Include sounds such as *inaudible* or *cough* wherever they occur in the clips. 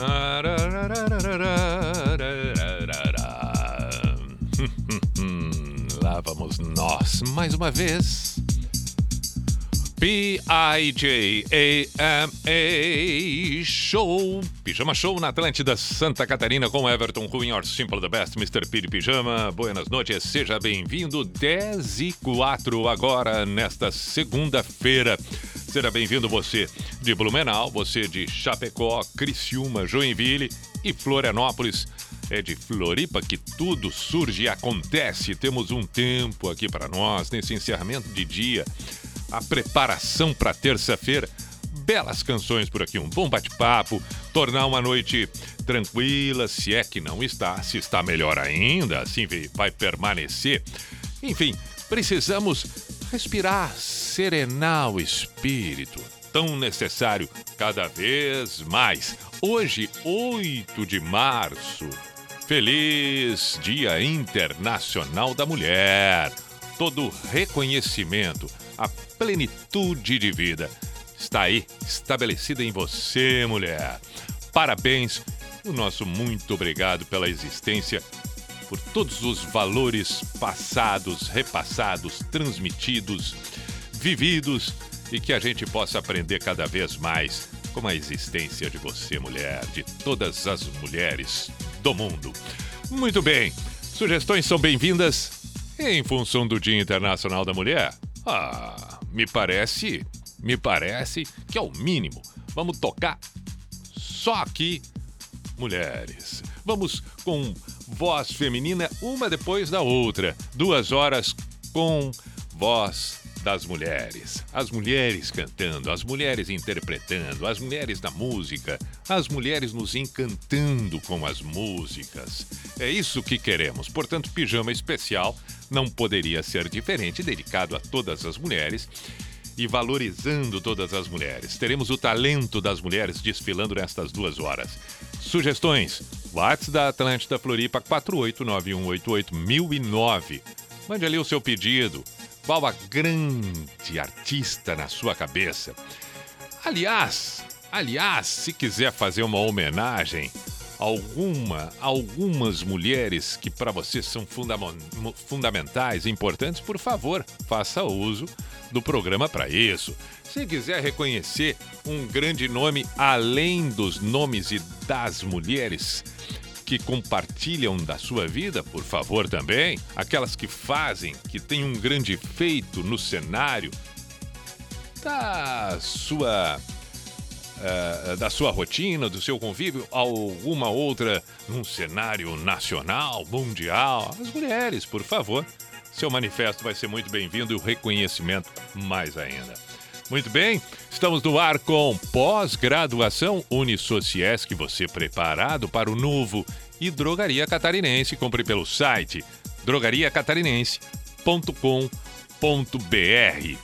*laughs* Lá vamos nós mais uma vez. P-I-J-A-M-A Show Pijama Show na Atlântida Santa Catarina com Everton Ruin, Or Simple the Best, Mr. Piri Pijama. Buenas noites, seja bem-vindo. 10 e 4 agora, nesta segunda-feira. Seja bem-vindo você de Blumenau, você de Chapecó, Criciúma, Joinville e Florianópolis. É de Floripa que tudo surge e acontece. Temos um tempo aqui para nós nesse encerramento de dia a preparação para terça-feira. Belas canções por aqui, um bom bate-papo, tornar uma noite tranquila, se é que não está, se está melhor ainda, assim vai permanecer. Enfim, precisamos respirar, serenar o espírito, tão necessário cada vez mais. Hoje, 8 de março, feliz Dia Internacional da Mulher. Todo reconhecimento a plenitude de vida está aí, estabelecida em você, mulher. Parabéns, o nosso muito obrigado pela existência, por todos os valores passados, repassados, transmitidos, vividos e que a gente possa aprender cada vez mais com a existência de você, mulher, de todas as mulheres do mundo. Muito bem, sugestões são bem-vindas em função do Dia Internacional da Mulher. Ah, me parece, me parece que é o mínimo. Vamos tocar só aqui mulheres. Vamos com voz feminina uma depois da outra. Duas horas com voz das mulheres. As mulheres cantando, as mulheres interpretando, as mulheres da música, as mulheres nos encantando com as músicas. É isso que queremos. Portanto, pijama especial não poderia ser diferente, dedicado a todas as mulheres e valorizando todas as mulheres. Teremos o talento das mulheres desfilando nestas duas horas. Sugestões? WhatsApp da Atlântida Floripa 489188009. Mande ali o seu pedido. Qual a grande artista na sua cabeça? Aliás, aliás, se quiser fazer uma homenagem alguma, algumas mulheres que para você são fundamentais, importantes, por favor, faça uso do programa para isso. Se quiser reconhecer um grande nome além dos nomes e das mulheres que compartilham da sua vida, por favor também, aquelas que fazem, que têm um grande feito no cenário da sua uh, da sua rotina, do seu convívio, alguma outra num cenário nacional, mundial? As mulheres, por favor. Seu manifesto vai ser muito bem-vindo e o reconhecimento mais ainda. Muito bem, estamos no ar com pós-graduação Unisociesc, você preparado para o novo e Drogaria Catarinense. Compre pelo site drogariacatarinense.com.br.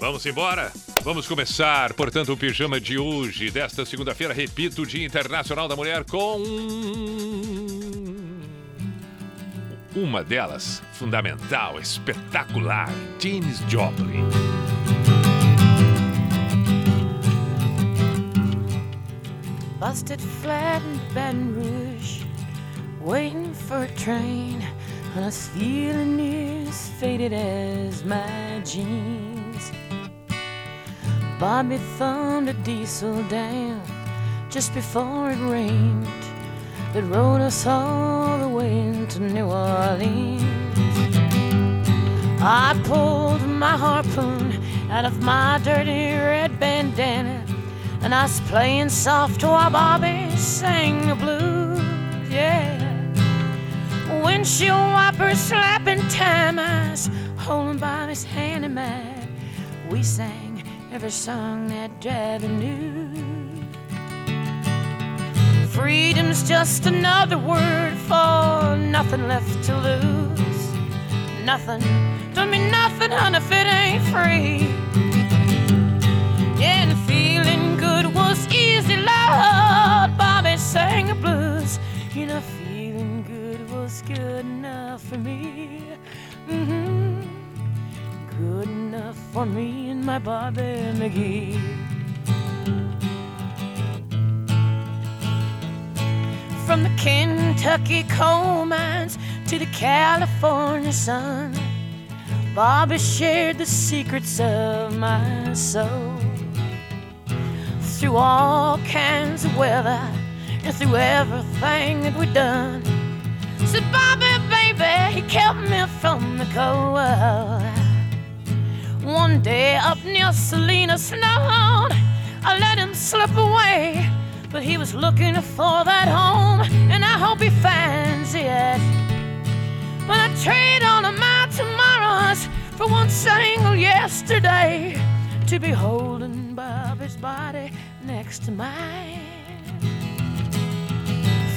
Vamos embora? Vamos começar, portanto, o pijama de hoje, desta segunda-feira, repito, Dia Internacional da Mulher, com. Uma delas, fundamental, espetacular, Janis Joplin. Busted flat in Baton Rouge, waiting for a train, and I was feeling as faded as my jeans. Bobby thumbed a diesel down just before it rained that rode us all the way to New Orleans. I pulled my harpoon out of my dirty red bandana and I was playing soft while Bobby sang the blues. Yeah. Windshield wipers slapping time, holding Bobby's hand in mine. We sang every song that Driving knew. Freedom's just another word for nothing left to lose. Nothing, don't mean nothing, honey, if it ain't free. Yeah, and feeling good was easy, Lord. Bobby sang the blues. You know, feeling good was good enough for me. Mm-hmm. Good enough for me and my Bobby McGee. From the Kentucky coal mines to the California sun, Bobby shared the secrets of my soul. Through all kinds of weather and through everything that we'd done. Said Bobby, baby, he kept me from the cold. One day up near Salinas Snow, I let him slip away. But he was looking for that home, and I hope he finds it. But I trade all of my tomorrows for one single yesterday to be holding Bobby's body next to mine.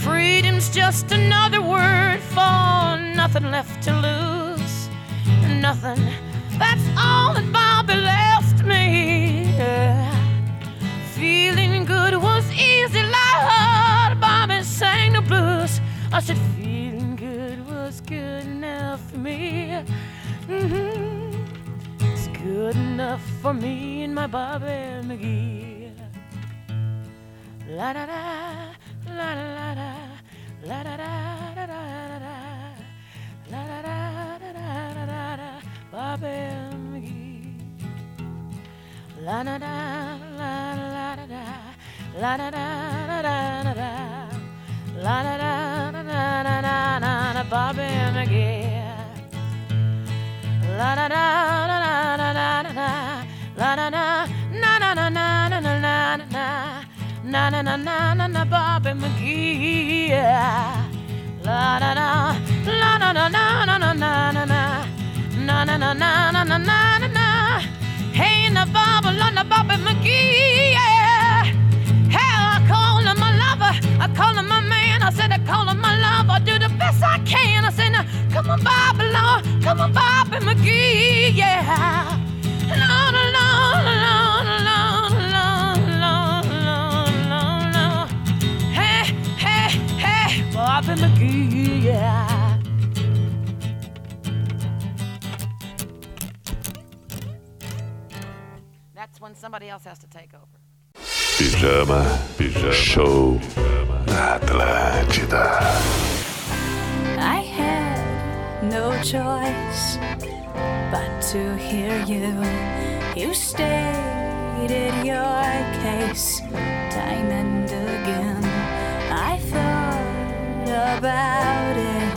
Freedom's just another word for nothing left to lose. Nothing. That's all that Bobby left me. Feeling good was easy, Lord. Bobby sang the blues. I said, feeling good was good enough for me. Mm-hmm. It's good enough for me and my Bobby McGee. La da da, la da la da, la da da da da da, da da da da da da, McGee. La da da la da da, la da da da da da, la da da da da da da da, McGee. La da da da da da da da, la da da na na na na na na na na. Na na na na na na Bobby McGee. La da da la na na na na na na Bobby McGee. Yeah. Hey, I call him my lover. I call him my man. I said I call him my love. I do the best I can. I said, now, come on, Bobby, Lord. Come on, Bobby McGee. Yeah. Lord, Lord, Lord, Lord, Lord, Lord, Lord, Lord, Lord. Hey, hey, hey, Bobby McGee. Yeah. That's when somebody else has to take over. Pijama, pijama, show na Atlântida. I had no choice but to hear you. You stated your case time and again. I thought about it.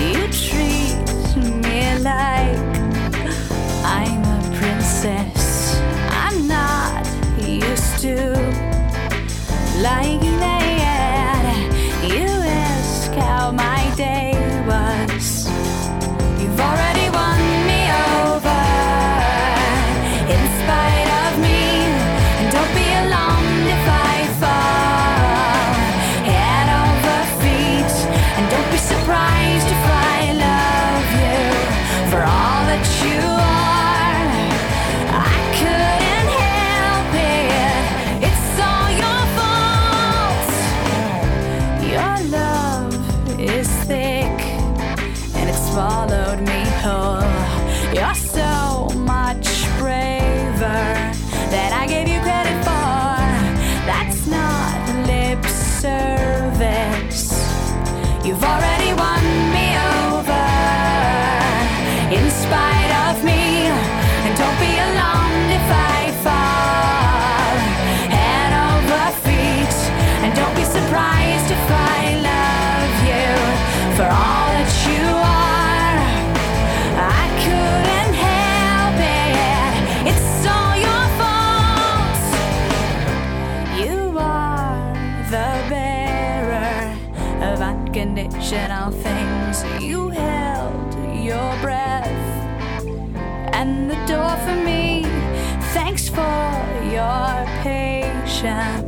You treat me like 下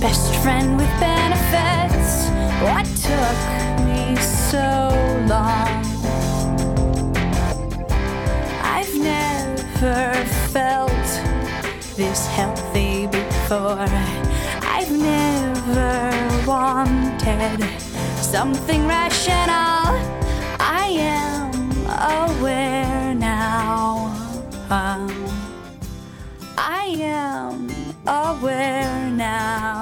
Best friend with benefits. What took me so long? I've never felt this healthy before. I've never wanted something rational. I am aware now. Um, I am aware now.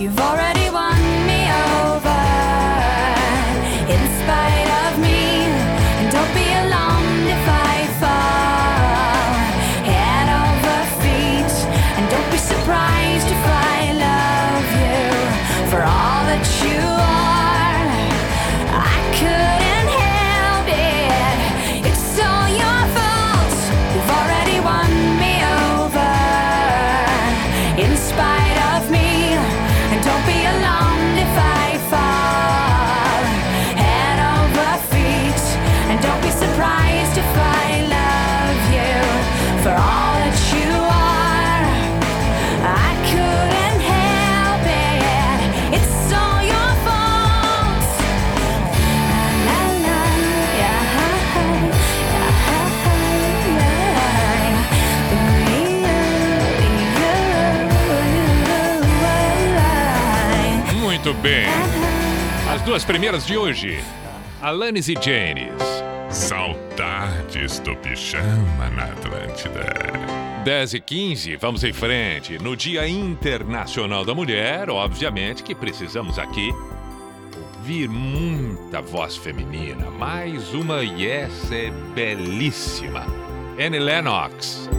You've already duas primeiras de hoje, Alanis e Janis. Saudades do pijama na Atlântida. 10 e 15, vamos em frente. No Dia Internacional da Mulher, obviamente que precisamos aqui ouvir muita voz feminina. Mais uma Yes é belíssima. Annie Lennox.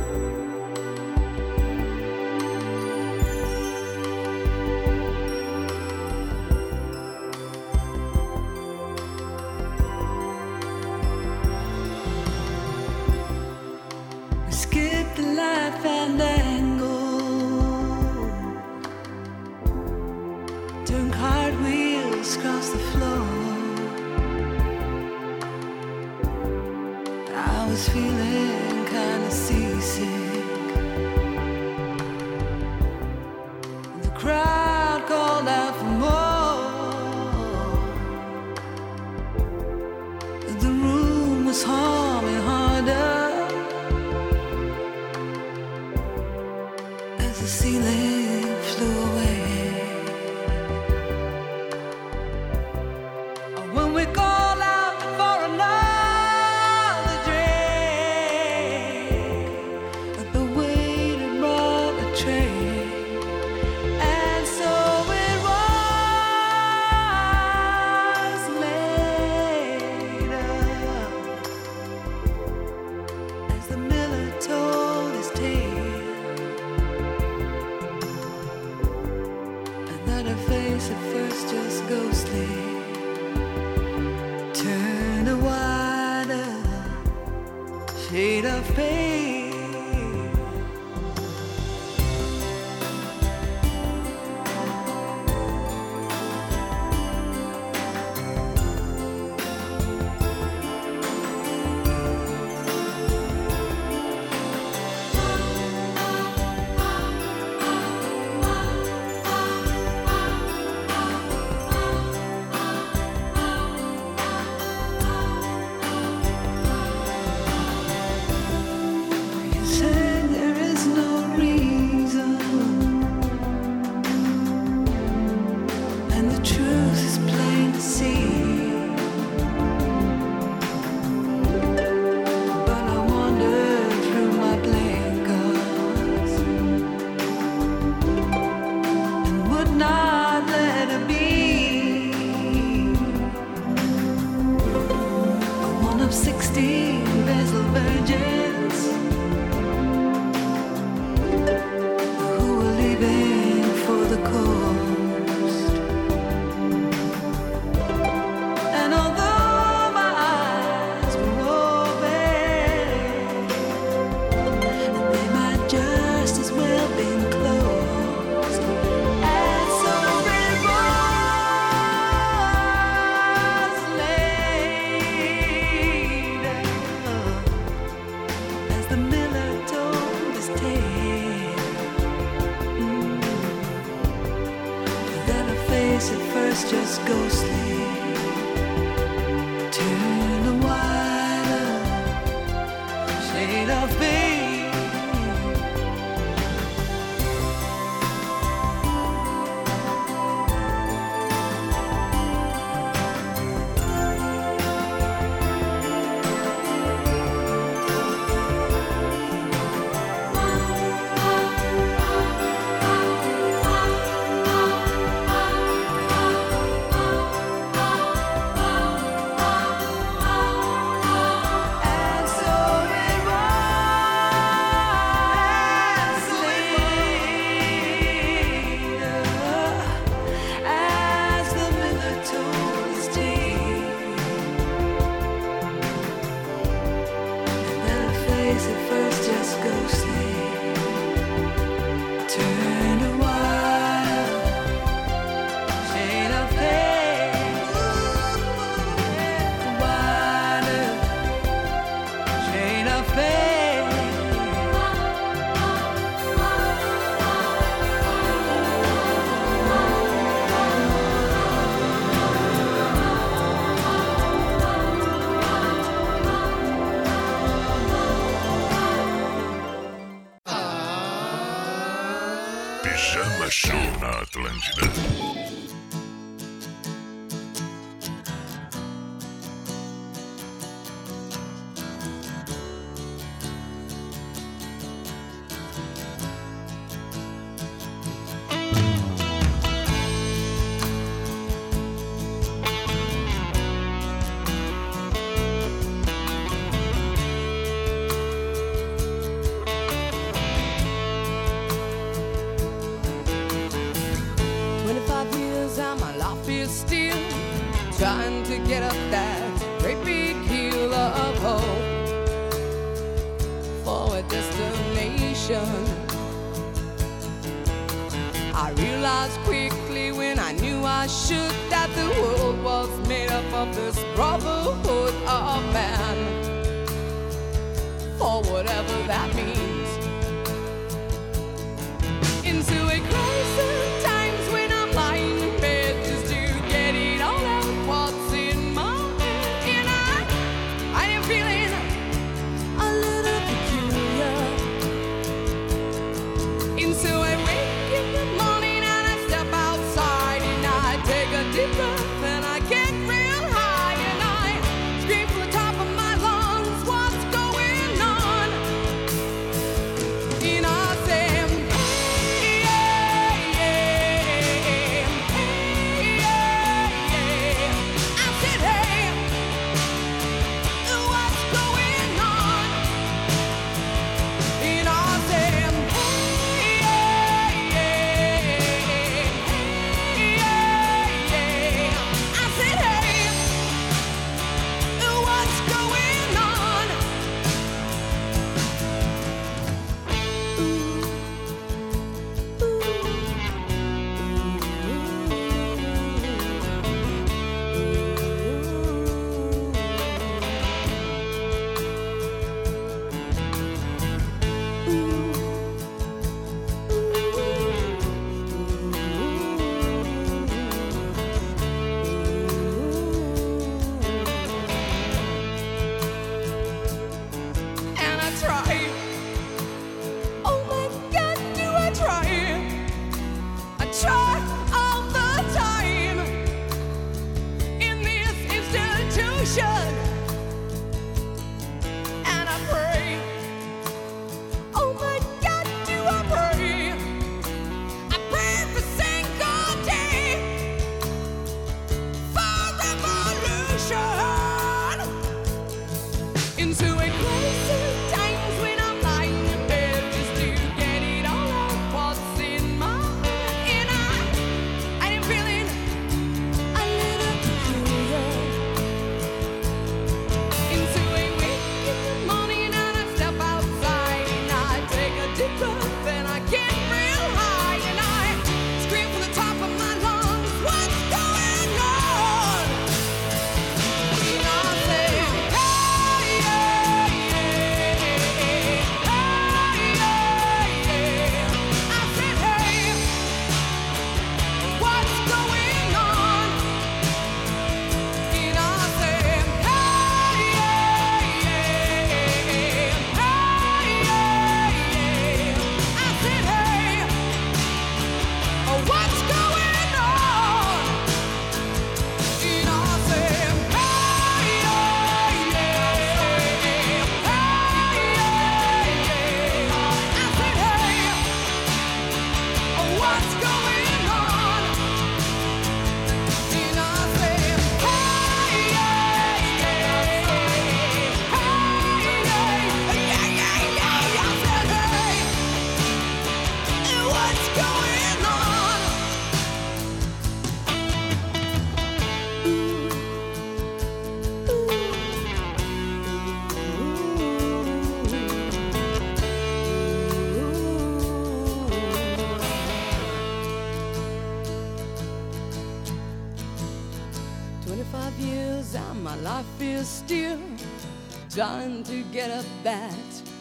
Get up that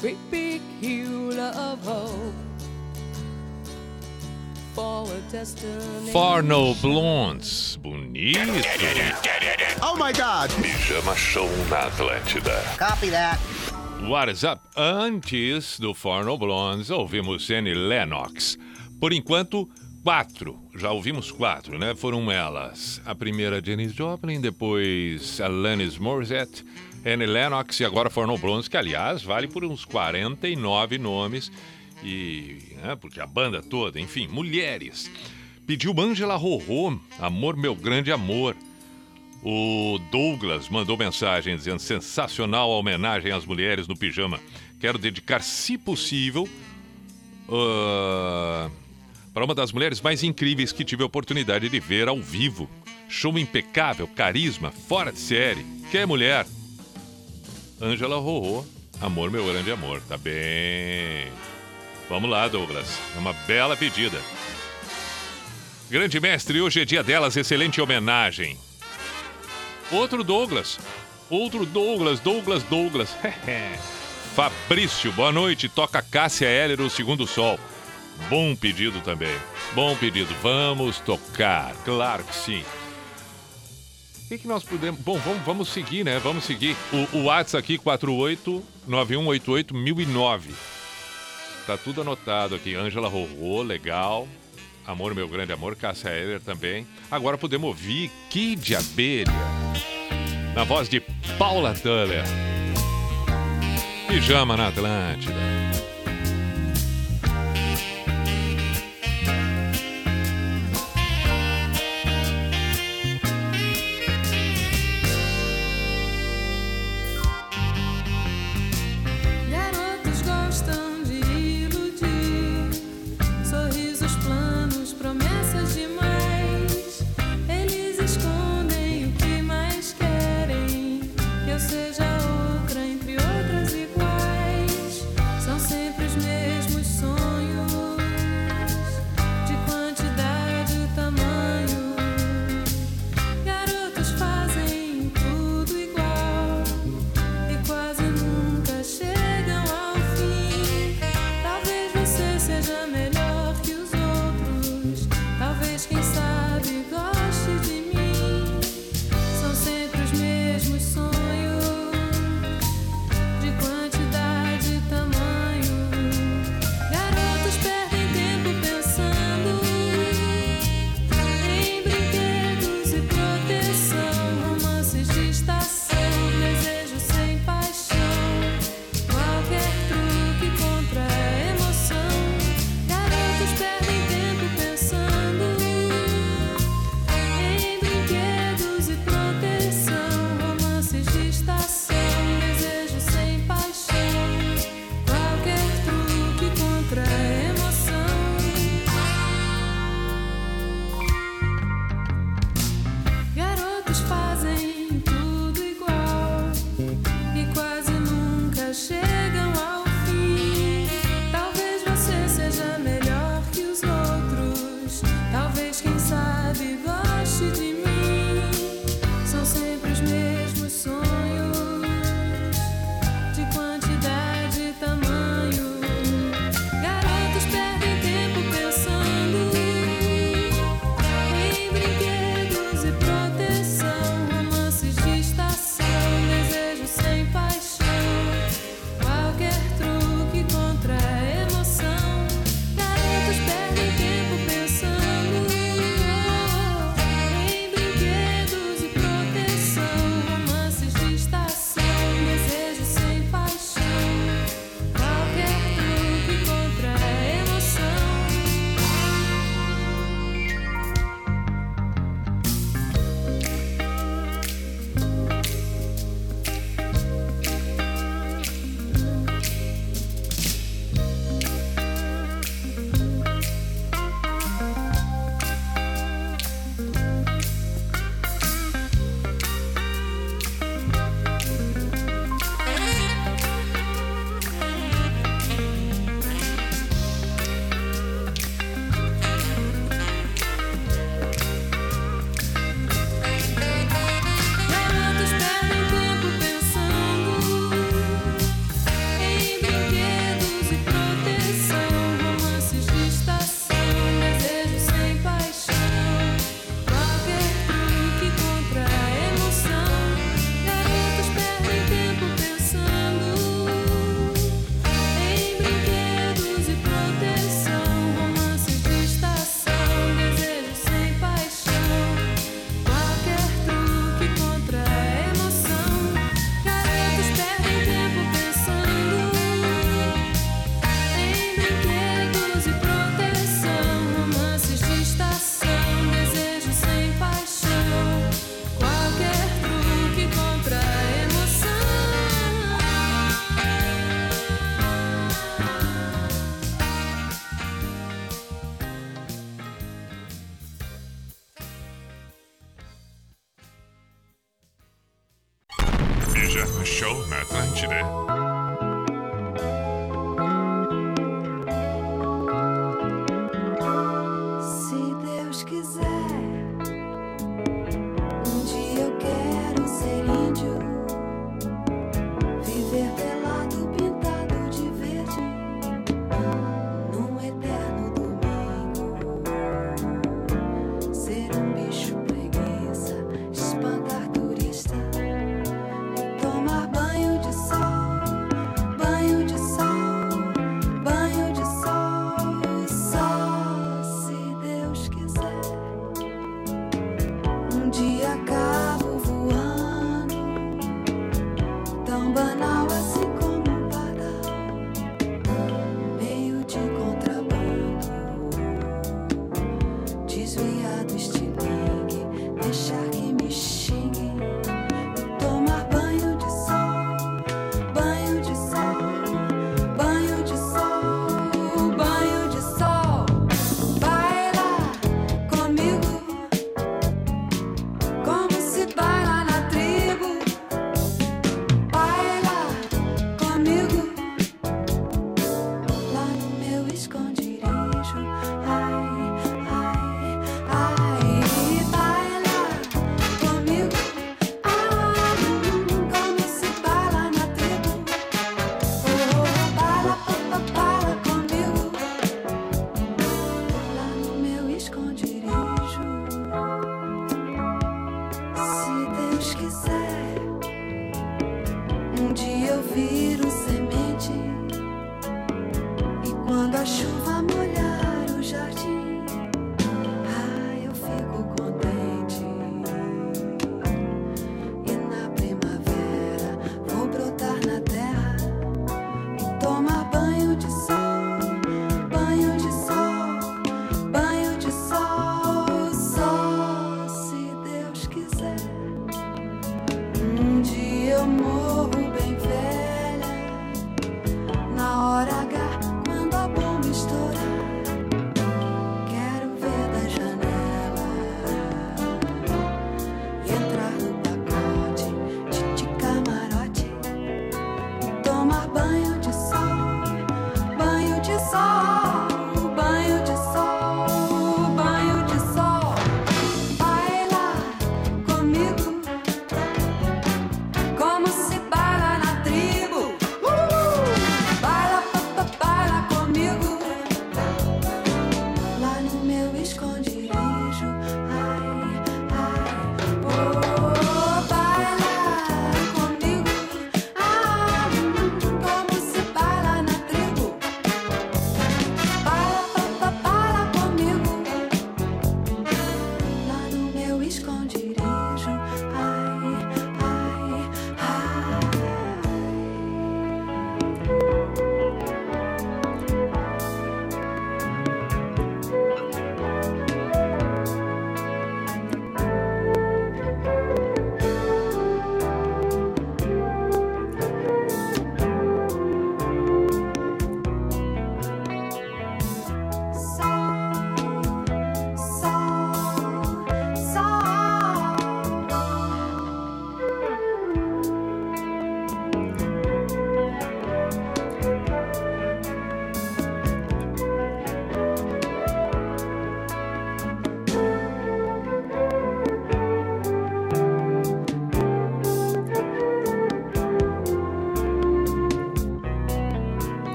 great big hill of hope. Forno Blondes. Bonito. Oh my God! Pijama Show na Atlântida. Copy that. WhatsApp. Antes do Forno Blondes, ouvimos Annie Lennox. Por enquanto, quatro. Já ouvimos quatro, né? Foram elas. A primeira, Janis Joplin, depois Alanis Morissette, Annie Lennox e agora Forno Blondes, que aliás vale por uns 49 nomes. E. Né, porque a banda toda, enfim, mulheres. Pediu Angela Rorô, Amor Meu Grande Amor. O Douglas mandou mensagem dizendo: sensacional a homenagem às mulheres no pijama. Quero dedicar, se possível, ah, para uma das mulheres mais incríveis que tive a oportunidade de ver ao vivo. Show impecável, carisma, fora de série. Que mulher? Ângela Rorô, Amor Meu Grande Amor. Tá bem. Vamos lá, Douglas. É uma bela pedida. Grande mestre, hoje é dia delas, excelente homenagem. Outro Douglas. Outro Douglas, Douglas, Douglas. *laughs* Fabrício, boa noite. Toca Cássia Heller, o Segundo Sol. Bom pedido também. Bom pedido. Vamos tocar. Claro que sim. O que, que nós podemos. Bom, vamos, vamos seguir, né? Vamos seguir. O, o WhatsApp aqui, 4891881009. Tá tudo anotado aqui. Ângela Rorô, legal. Amor, meu grande amor. Cássia Heller também. Agora podemos ouvir Kid Abelha. Na voz de Paula Tuller. Pijama na Atlântida.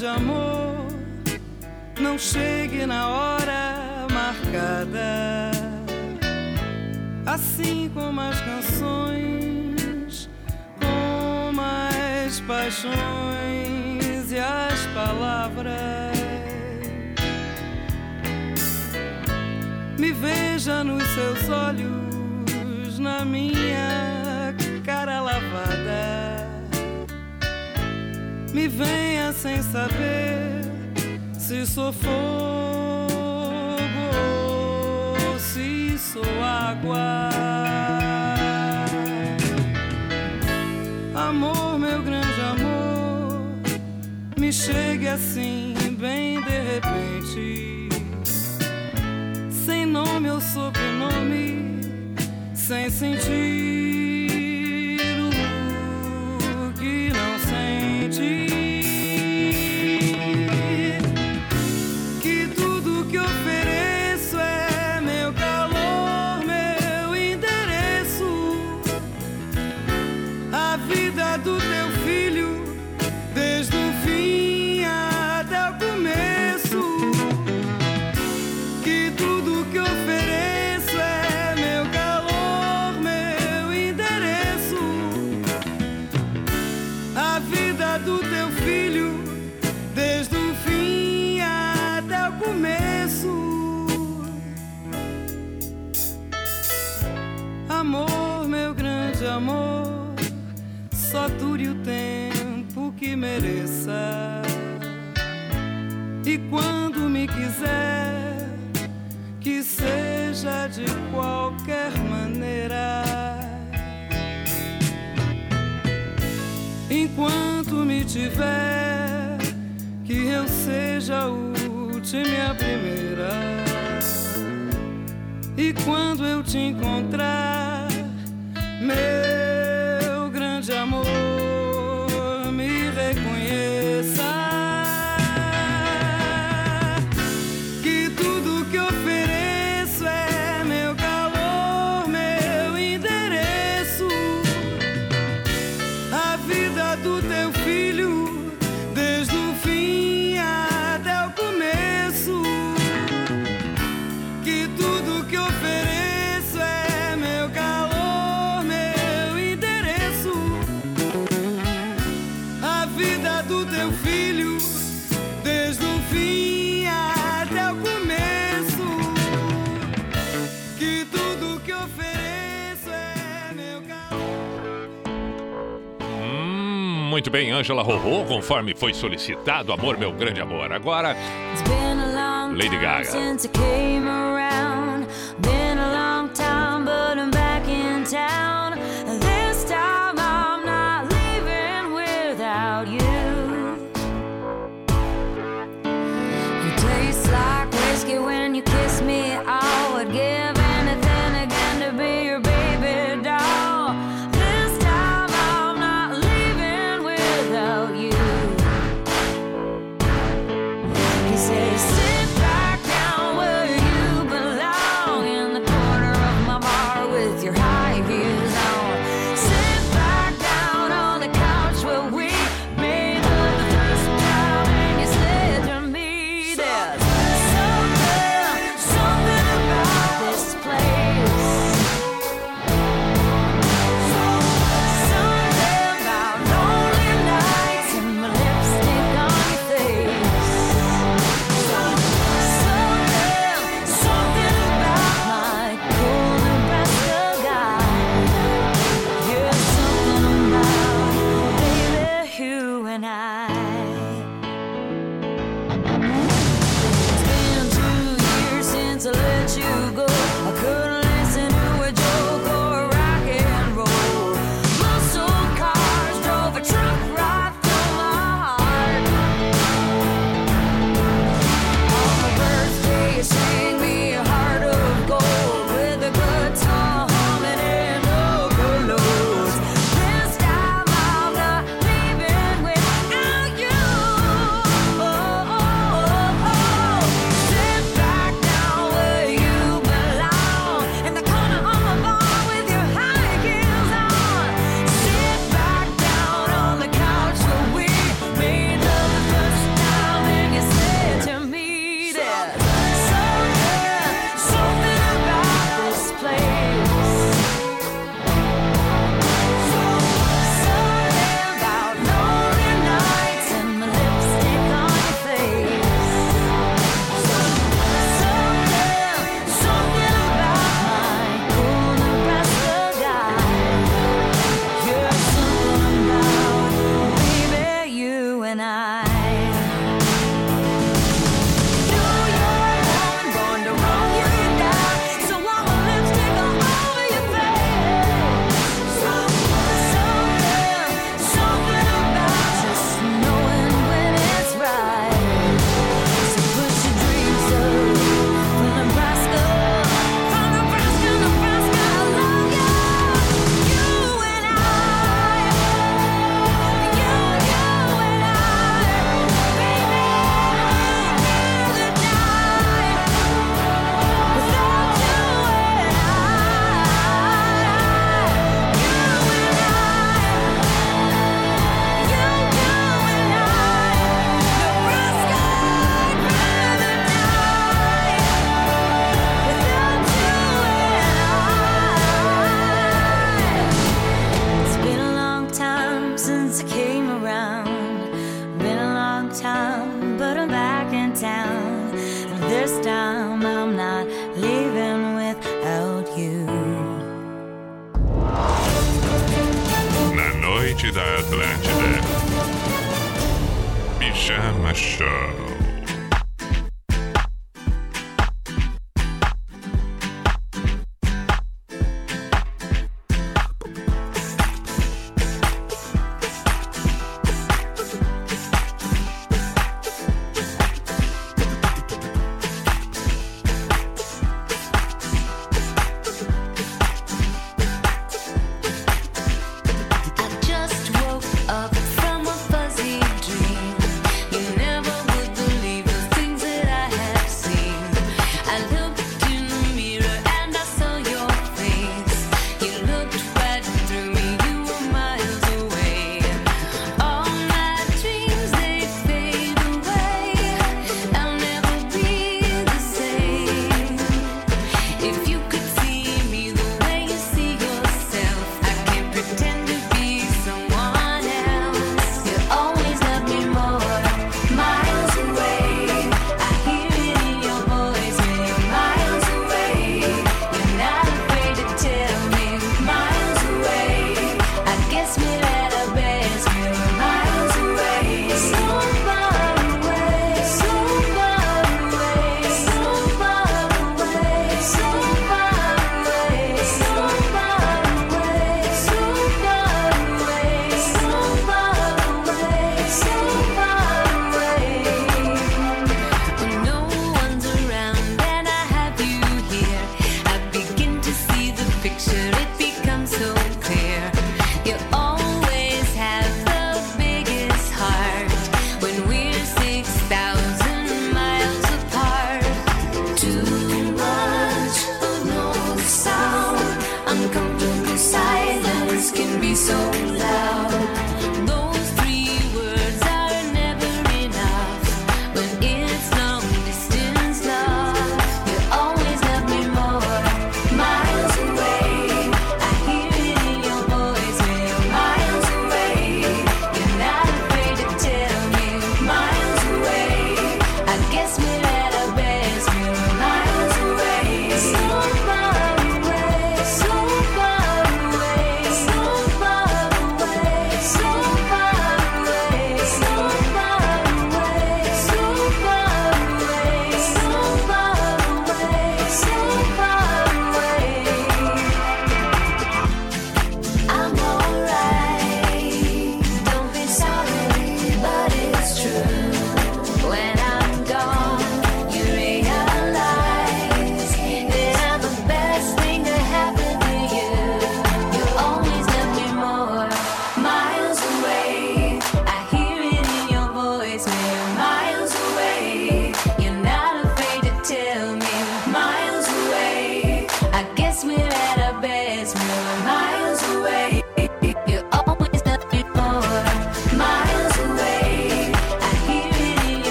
de amor não chegue na hora marcada. Assim como as canções, como as paixões e as palavras. Me veja nos seus olhos, na minha cara lavada me venha sem saber se sou fogo ou se sou água. Amor, meu grande amor, me chegue assim, bem de repente. Sem nome ou sobrenome, sem sentido. seja última e a primeira. E quando eu te encontrar, meu Muito bem, Ângela Robô, conforme foi solicitado, Amor, meu grande amor. Agora, Lady Gaga. Been a long time, but I'm back in town.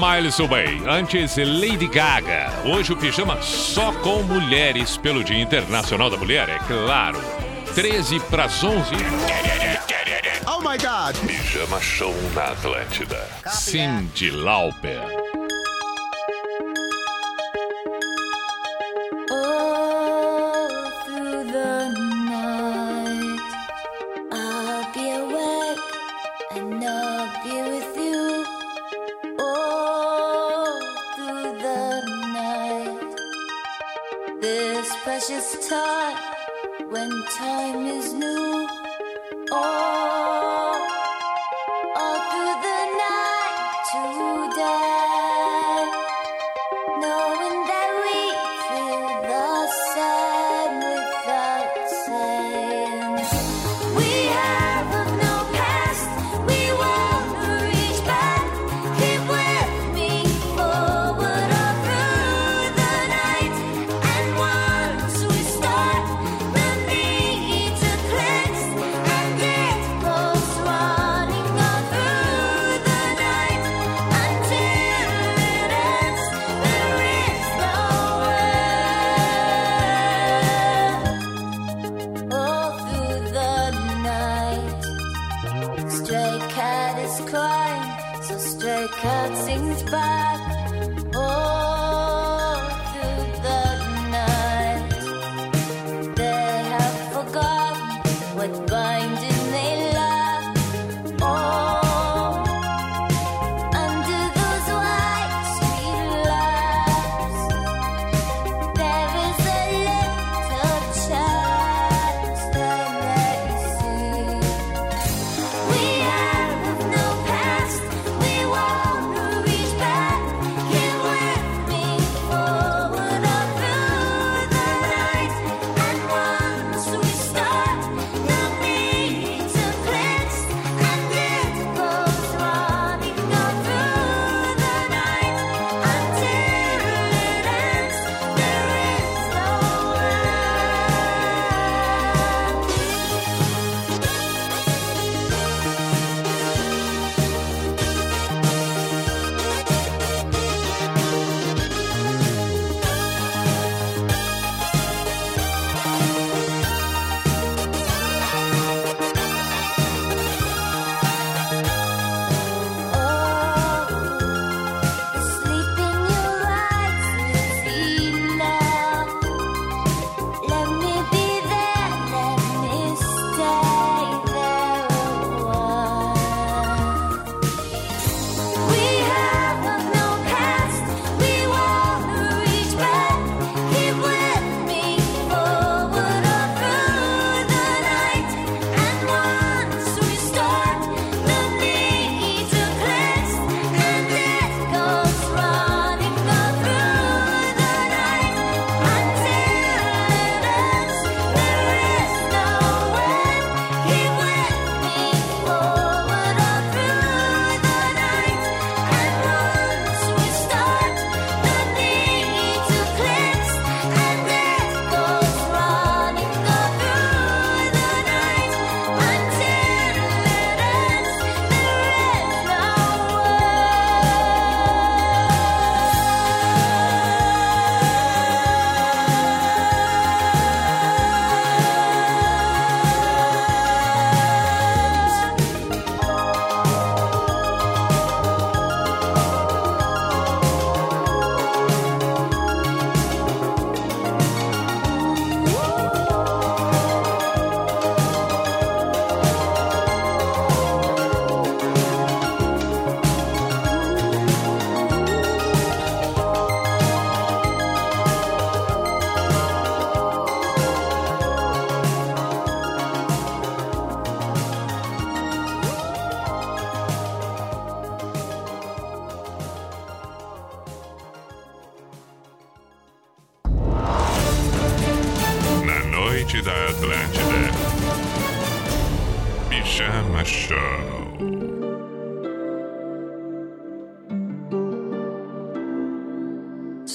Miles Subway, antes Lady Gaga. Hoje o pijama só com mulheres pelo Dia Internacional da Mulher, é claro. 13 para as 11. Oh my God! Pijama Show na Atlântida. Cindy Lauper.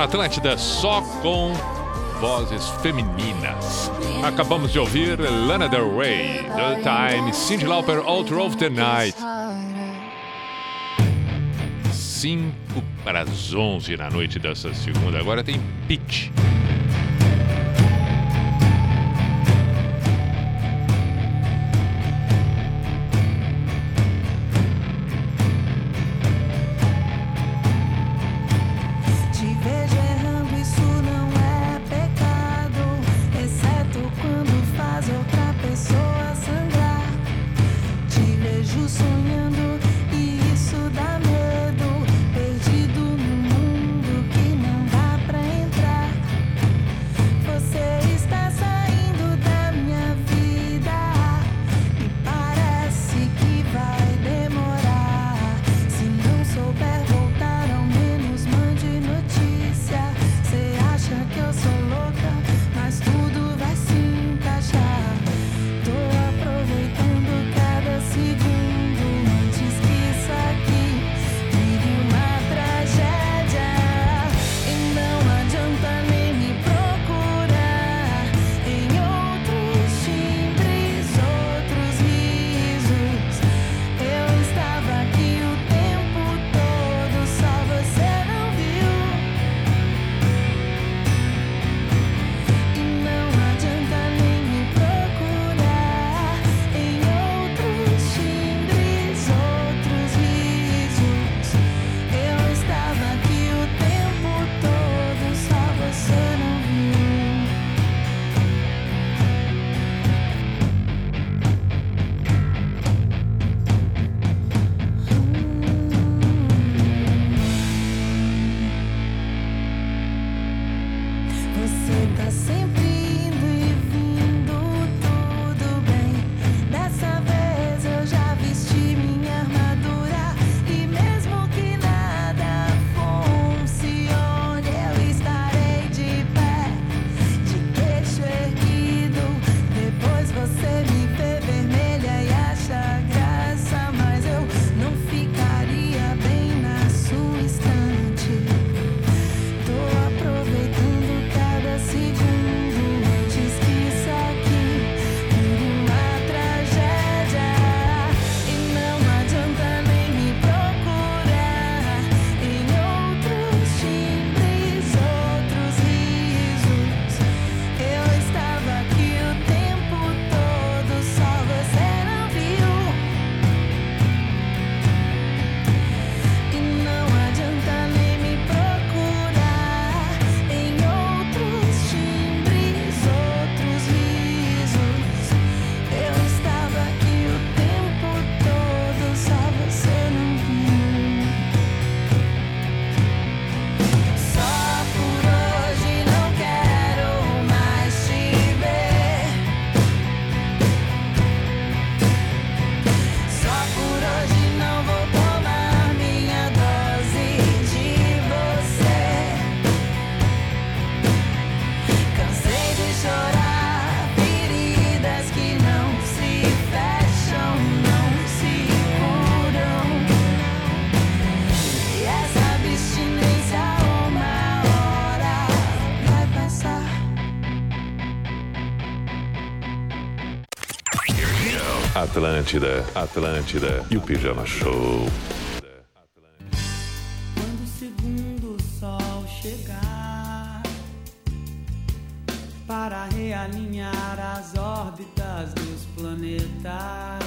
na Atlântida, só com vozes femininas. Acabamos de ouvir Lana Del Rey, The Time, Cyndi Lauper, All Through the Night. 5 para as 11 na noite dessa segunda. Agora tem Pitch. Atlântida, Atlântida e o Pijama Show. Quando o segundo sol chegar para realinhar as órbitas dos planetas,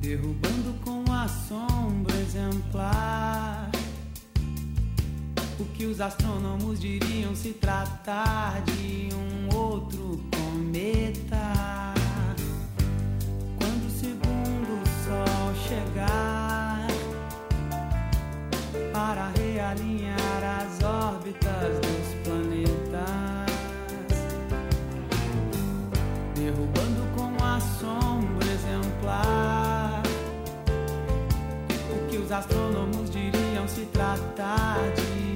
derrubando com a sombra exemplar o que os astrônomos diriam se tratar de para realinhar as órbitas dos planetas, derrubando com a sombra exemplar o que os astrônomos diriam se tratar de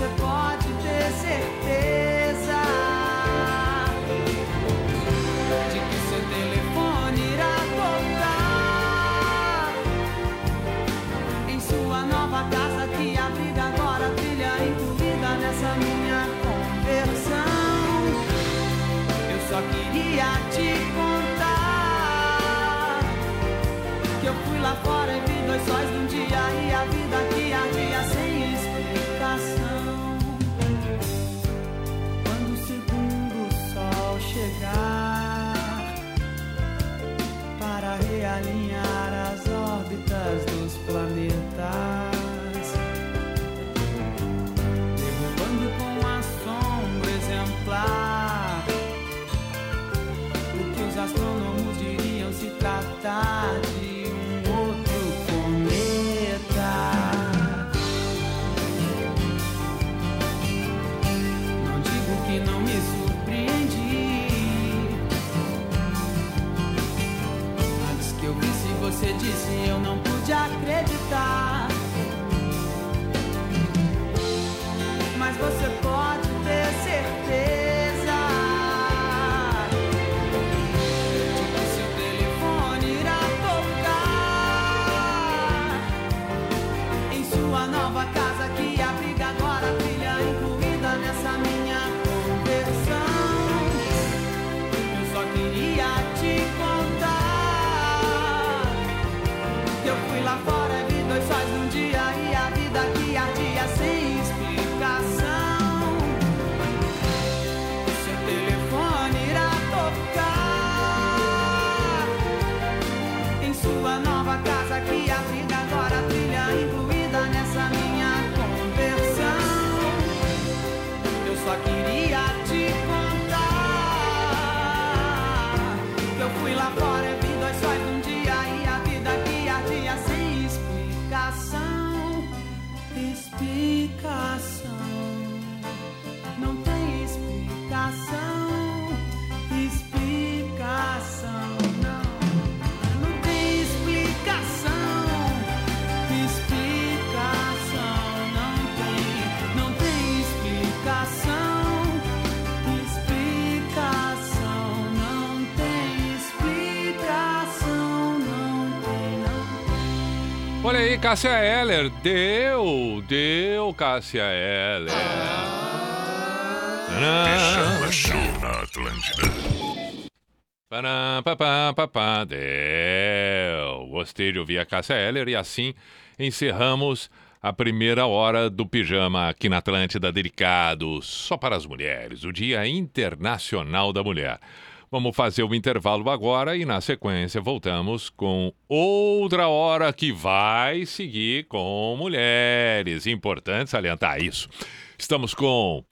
você pode ter certeza de que seu telefone irá tocar em sua nova casa que abriga agora a trilha incluída nessa minha conversão. Eu só queria te contar que eu fui lá fora e órbitas dos planetas, aí, Cássia Eller. Deu, deu, Cássia Eller. Pijama Show na Atlântida. Pará, papá, papá, deu. Gostei de ouvir a Cássia Eller e assim encerramos a primeira hora do pijama aqui na Atlântida, dedicado só para as mulheres, o Dia Internacional da Mulher. Vamos fazer o intervalo agora e, na sequência, voltamos com outra hora que vai seguir com mulheres. Importante salientar isso. Estamos com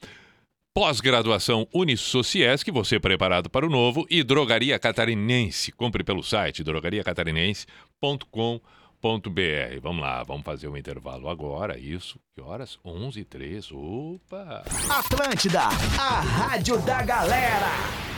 pós-graduação Unisociés, que você é preparado para o novo, e Drogaria Catarinense. Compre pelo site drogariacatarinense.com.br. Vamos lá, vamos fazer um intervalo agora, isso. Que horas? 11 e 3. Opa! Atlântida, a rádio da galera.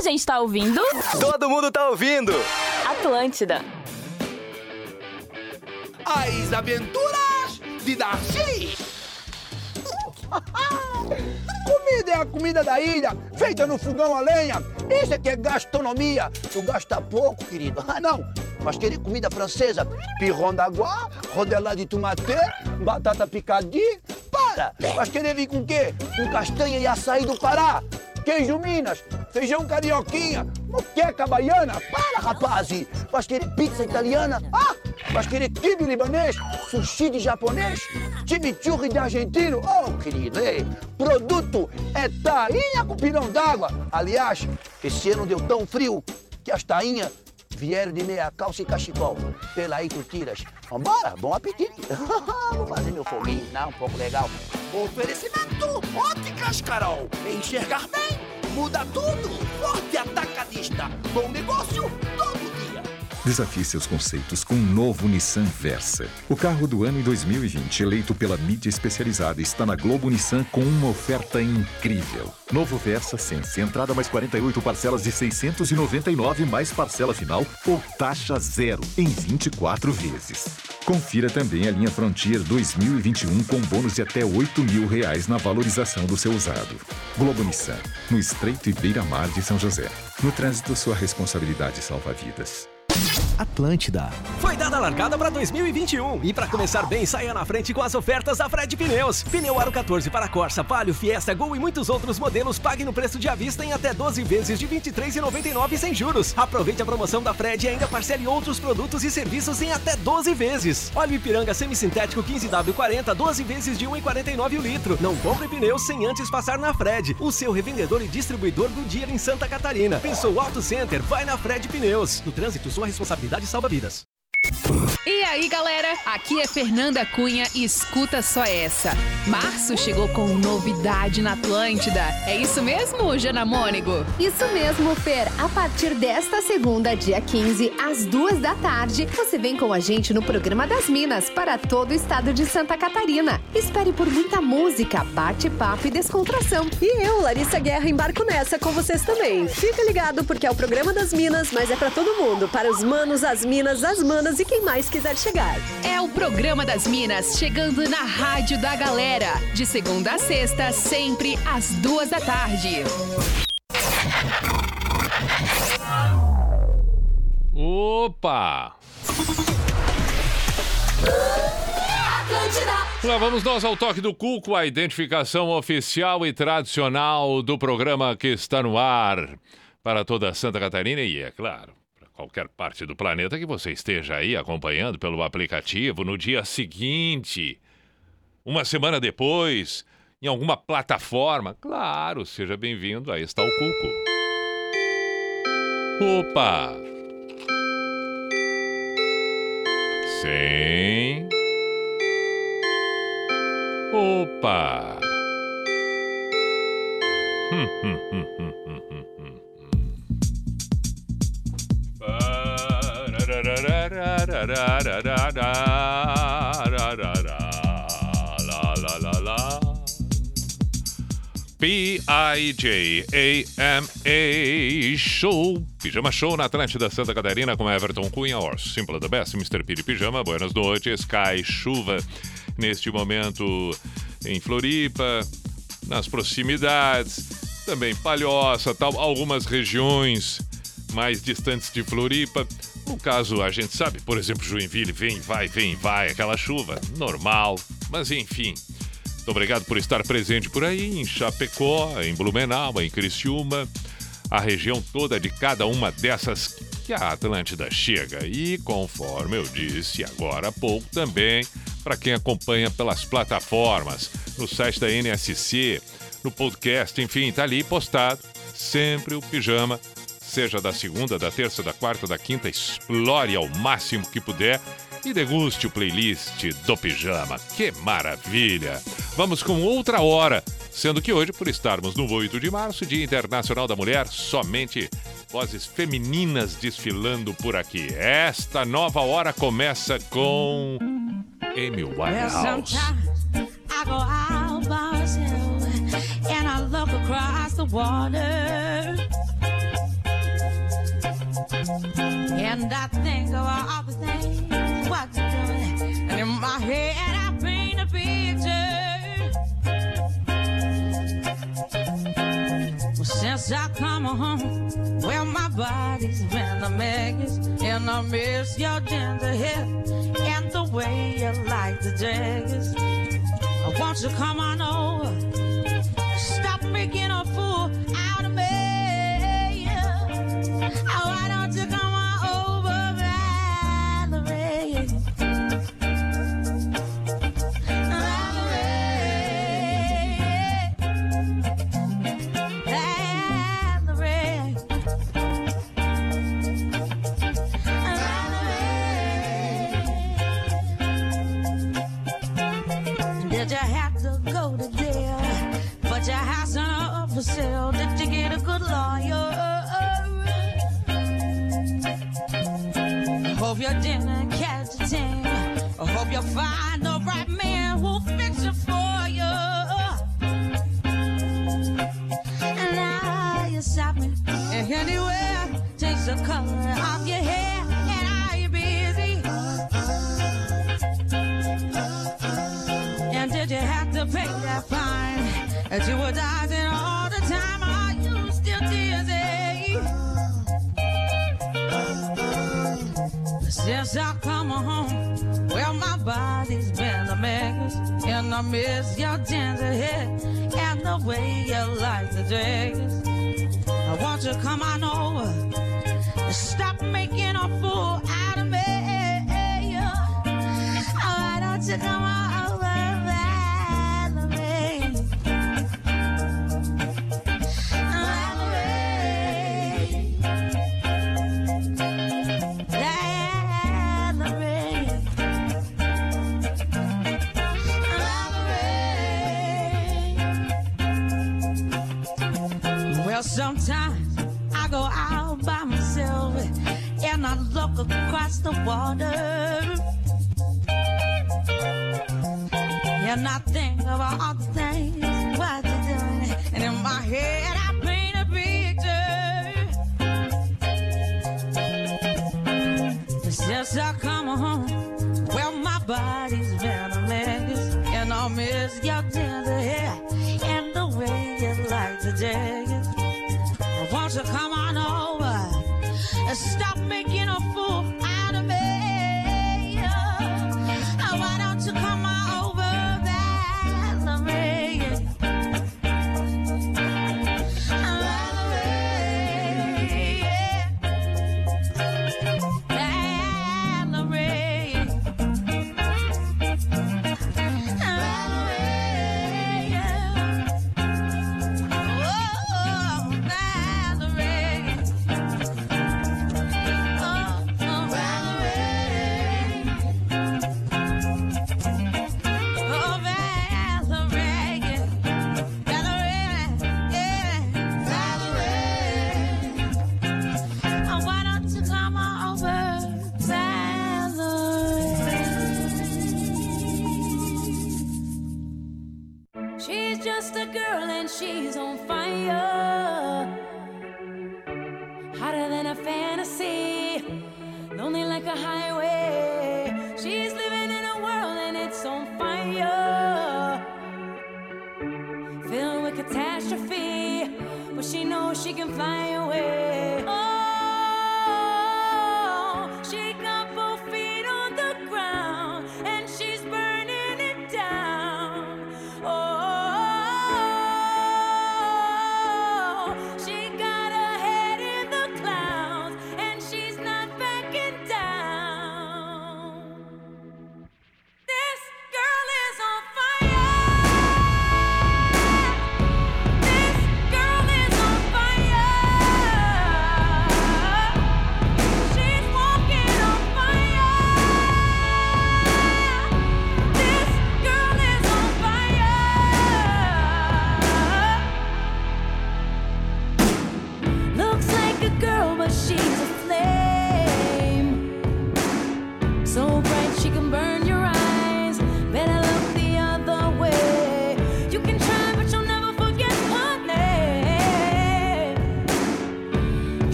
a gente tá ouvindo? Todo mundo tá ouvindo! Atlântida. As aventuras de Darcy! comida é a comida da ilha, feita no fogão a lenha. Isso é aqui é gastronomia. Tu gasta pouco, querido. Ah, não. Mas querer comida francesa, pirron d'água, rodelá de tomate, batata picadinha, para. Mas querer vir com o quê? Com castanha e açaí do Pará queijo Minas, feijão carioquinha, moqueca baiana. Para, rapaz! Vais querer pizza italiana? Ah! Vais querer kibe libanês, sushi de japonês, chimichurri de argentino? Oh, querido, ei, produto é tainha com pirão d'água. Aliás, esse ano deu tão frio que as tainhas vieram de meia calça e cachecol. Pela aí tu tiras. Vambora, bom apetite. *laughs* Vou fazer meu foguinho, não, Um pouco legal. Oferecimento Óticas Carol. Enxergar bem muda tudo. Forte atacadista. Bom negócio, todo Desafie seus conceitos com o novo Nissan Versa. O carro do ano em 2020, eleito pela mídia especializada, está na Globo Nissan com uma oferta incrível. Novo Versa Sense, entrada mais 48 parcelas de 699 mais parcela final ou taxa zero em 24 vezes. Confira também a linha Frontier 2021 com bônus de até 8 mil reais na valorização do seu usado. Globo Nissan, no Estreito e Beira-Mar de São José. No trânsito, sua responsabilidade salva vidas. Atlântida. Foi dada a largada para 2021 e para começar bem, saia na frente com as ofertas da Fred Pneus. Pneu Aro 14 para Corsa, Palio, Fiesta, Gol e muitos outros modelos pague no preço de avista em até 12 vezes de R$ 23,99 sem juros. Aproveite a promoção da Fred e ainda parcele outros produtos e serviços em até 12 vezes. Óleo Ipiranga semissintético 15W40, 12 vezes de R$ 1,49 o litro. Não compre pneus sem antes passar na Fred, o seu revendedor e distribuidor do dia em Santa Catarina. Pensou Auto Center, vai na Fred Pneus. No trânsito, sua responsabilidade salva vidas. E aí, galera? Aqui é Fernanda Cunha e escuta só essa. Março chegou com novidade na Atlântida. É isso mesmo, Jana Mônigo? Isso mesmo, Fer. A partir desta segunda, dia 15, às duas da tarde, você vem com a gente no programa das Minas para todo o estado de Santa Catarina. Espere por muita música, bate-papo e descontração. E eu, Larissa Guerra, embarco nessa com vocês também. Fica ligado porque é o programa das Minas, mas é para todo mundo, para os manos, as minas, as manas e quem mais quiser chegar. É o programa das Minas chegando na Rádio da Galera. De segunda a sexta, sempre às duas da tarde. Opa! Lá vamos nós ao toque do Cuco, a identificação oficial e tradicional do programa que está no ar para toda Santa Catarina e, é claro, qualquer parte do planeta que você esteja aí acompanhando pelo aplicativo no dia seguinte, uma semana depois, em alguma plataforma, claro, seja bem-vindo, aí está o Cuco. Opa! Sim. Opa! Hum, hum, hum, hum, hum, hum. hum. P-I-J-A-M-A Show, Pijama Show na Atlântida Santa Catarina com Everton Cunha, or Simple the Best, Mr. Piri Pijama, Buenas noites, cai chuva neste momento em Floripa, nas proximidades, também Palhoça, tal, algumas regiões mais distantes de Floripa. No caso, a gente sabe, por exemplo, Joinville vem, vai, vem, vai, aquela chuva normal, mas enfim. Muito obrigado por estar presente por aí, em Chapecó, em Blumenau, em Criciúma, a região toda de cada uma dessas que a Atlântida chega. E conforme eu disse agora há pouco também, para quem acompanha pelas plataformas, no site da NSC, no podcast, enfim, tá ali postado sempre o pijama, seja da segunda, da terça, da quarta, da quinta, explore ao máximo que puder e deguste o playlist do pijama. Que maravilha! Vamos com outra hora, sendo que hoje, por estarmos no 8 de março, Dia Internacional da Mulher, somente vozes femininas desfilando por aqui. Esta nova hora começa com Amy Winehouse. And I I think of all the things what you're doing. And in my head, I paint a picture. Well, since I come home, well, my body's been a mess. And I miss your gentle hair and the way you like the daggers. I want you to come on over. Stop making a fool out I miss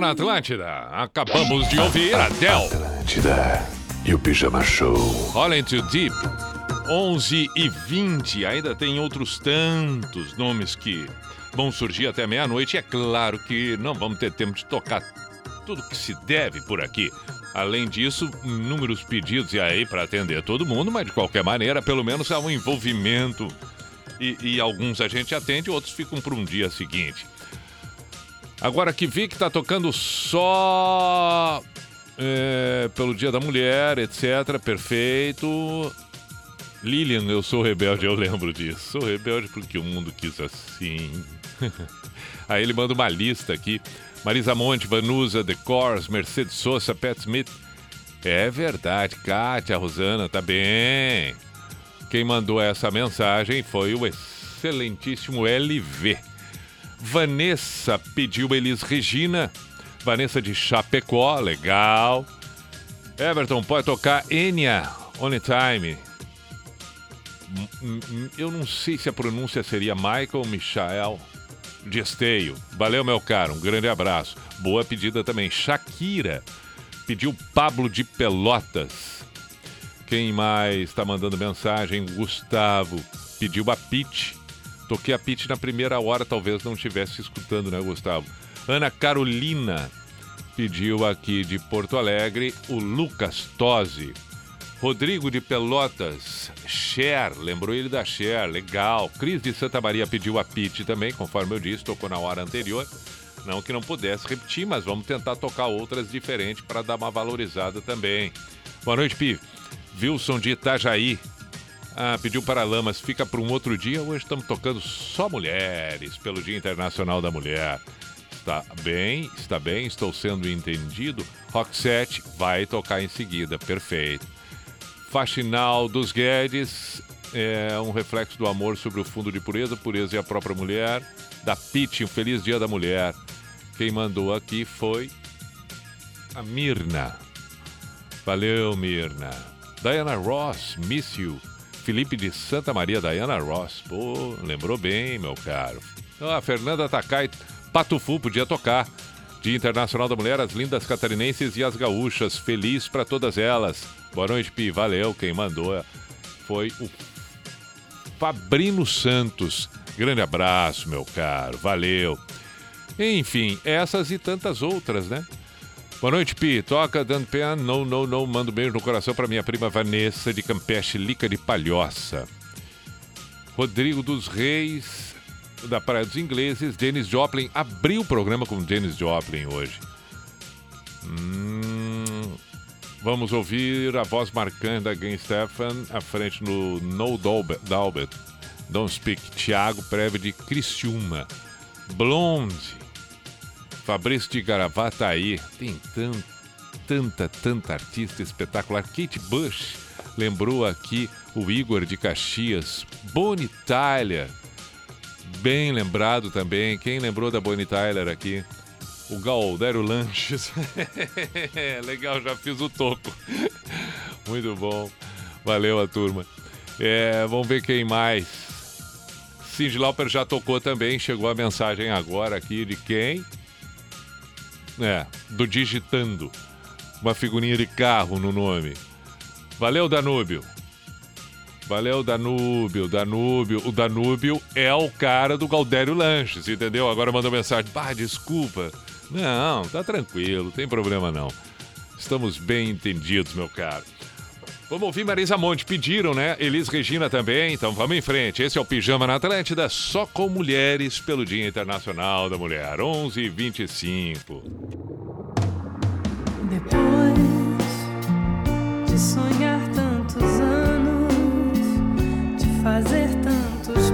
Na Atlântida. Acabamos de ouvir Adele. Atlântida e o Pijama Show. Falling Too Deep. 11 e 20. Ainda tem outros tantos nomes que vão surgir até meia-noite. É claro que não vamos ter tempo de tocar tudo que se deve por aqui. Além disso, inúmeros pedidos e aí para atender todo mundo, mas de qualquer maneira, pelo menos há um envolvimento. E, e alguns a gente atende, outros ficam para um dia seguinte. Agora que vi que tá tocando só é, pelo Dia da Mulher, etc. Perfeito. Lilian, eu sou rebelde, eu lembro disso. Sou rebelde porque o mundo quis assim. *laughs* Aí ele manda uma lista aqui. Marisa Monte, Vanusa, The Course, Mercedes Sosa, Pat Smith. É verdade, Kátia, Rosana, tá bem. Quem mandou essa mensagem foi o excelentíssimo LV. Vanessa pediu Elis Regina. Vanessa de Chapecó, legal. Everton, pode tocar Enya, Only Time. Eu não sei se a pronúncia seria Michael Michael de Esteio. Valeu, meu caro. Um grande abraço. Boa pedida também. Shakira pediu Pablo de Pelotas. Quem mais está mandando mensagem? Gustavo pediu a Pete. Toquei a Pete na primeira hora, talvez não estivesse escutando, né, Gustavo? Ana Carolina pediu aqui de Porto Alegre o Lucas Tosi. Rodrigo de Pelotas, Cher, lembrou ele da Cher, legal. Cris de Santa Maria pediu a Pete também, conforme eu disse, tocou na hora anterior. Não que não pudesse repetir, mas vamos tentar tocar outras diferentes para dar uma valorizada também. Boa noite, Pi. Wilson de Itajaí. Ah, pediu para Lamas, fica para um outro dia. Hoje estamos tocando só mulheres, pelo Dia Internacional da Mulher. Está bem, está bem, estou sendo entendido. Rock 7 vai tocar em seguida, perfeito. Faxinal dos Guedes, é um reflexo do amor sobre o fundo de pureza, pureza e a própria mulher. Da Pete, um feliz dia da mulher. Quem mandou aqui foi a Mirna. Valeu, Mirna. Diana Ross, Miss You. Felipe de Santa Maria, Diana Ross. Pô, lembrou bem, meu caro. Ah, Fernanda Takai, Patufu, podia tocar. Dia Internacional da Mulher, as lindas catarinenses e as gaúchas. Feliz para todas elas. Boa noite, Pi. Valeu. Quem mandou foi o Fabrino Santos. Grande abraço, meu caro. Valeu. Enfim, essas e tantas outras, né? Boa noite, Pi. Toca Dan Pen. Não, não, não. Mando um beijo no coração para minha prima Vanessa de Campeche, Lica de Palhoça. Rodrigo dos Reis, da Praia dos Ingleses. Dennis Joplin. Abriu o programa com Dennis Joplin hoje. Hum, vamos ouvir a voz marcante da Gwen Stefan à frente no No. Dalbert. Don't Speak. Thiago Preve de Criciúma. Blonde. Fabrício de Garavataí. Tem tanto, tanta, tanta artista espetacular. Kate Bush lembrou aqui o Igor de Caxias. Bonnie Tyler. Bem lembrado também. Quem lembrou da Bonnie Tyler aqui? O Galdério Lanches. *laughs* Legal, já fiz o toco. Muito bom. Valeu a turma. É, vamos ver quem mais. Cindy Lauper já tocou também. Chegou a mensagem agora aqui de quem? É, do Digitando. Uma figurinha de carro no nome. Valeu, Danúbio. Valeu, Danúbio, Danúbio. O Danúbio é o cara do Galdério Lanches, entendeu? Agora mandou mensagem. Bah, desculpa. Não, tá tranquilo, tem problema não. Estamos bem entendidos, meu caro. Vamos ouvir Marisa Monte. Pediram, né? Elis Regina também. Então vamos em frente. Esse é o Pijama na Atlântida, só com mulheres pelo Dia Internacional da Mulher. 11 h 25 Depois de sonhar tantos anos, de fazer tantos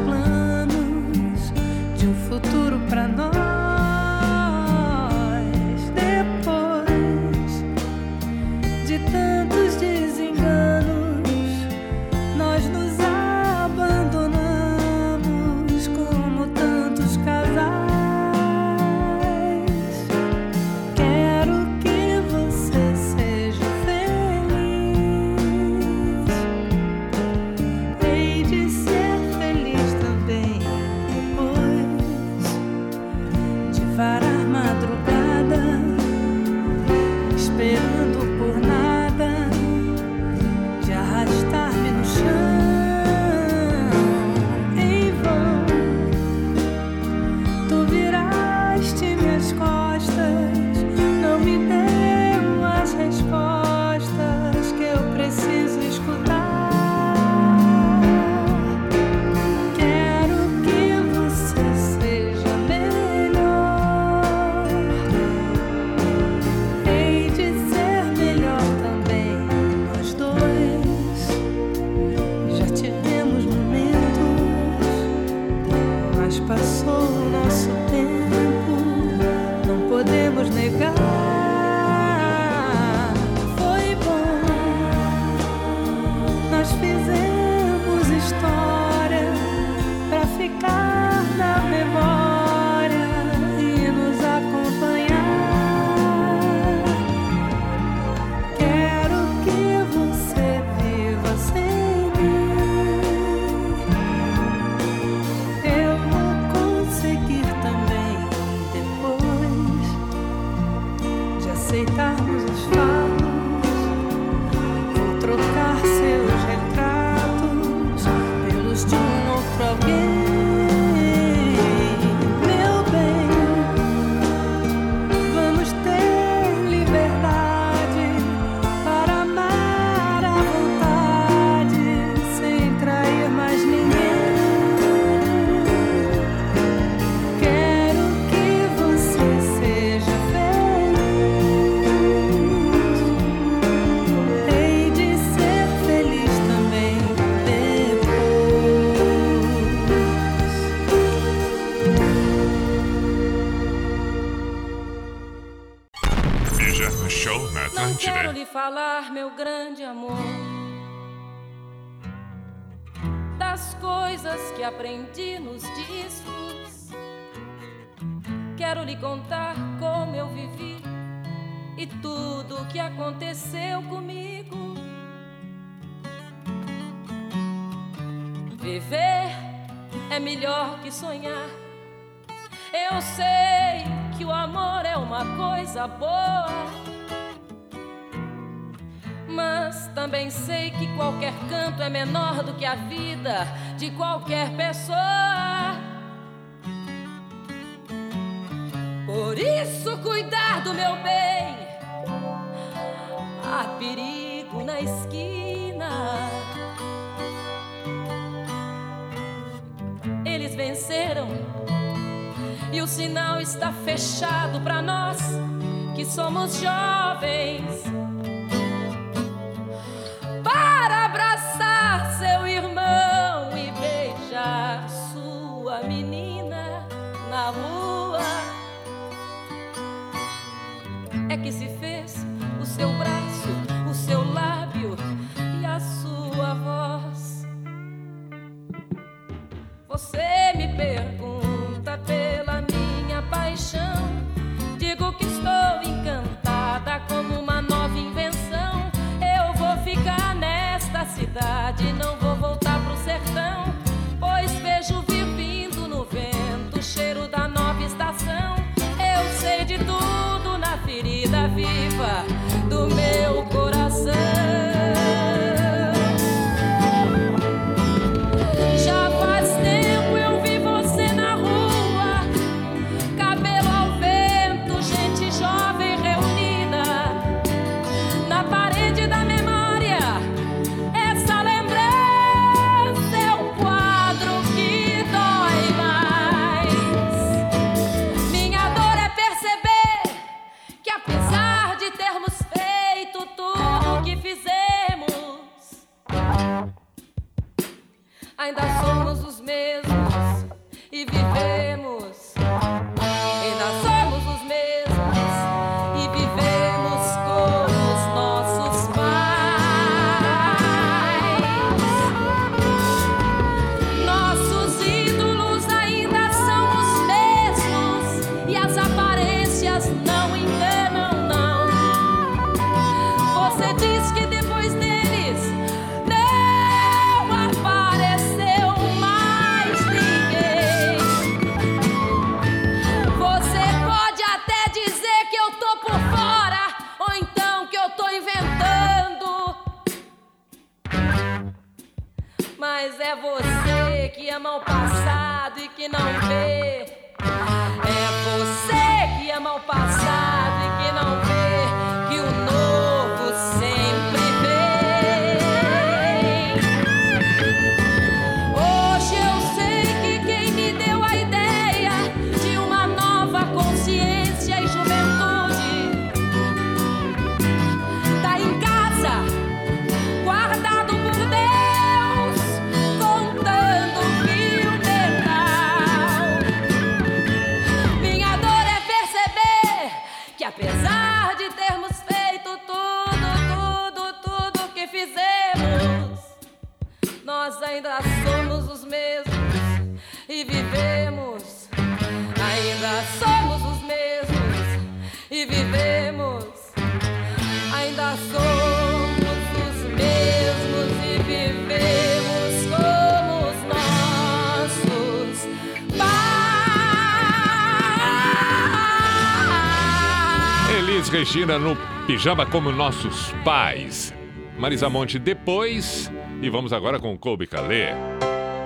Pijama como Nossos Pais. Marisa Monte depois. E vamos agora com Colby Calê.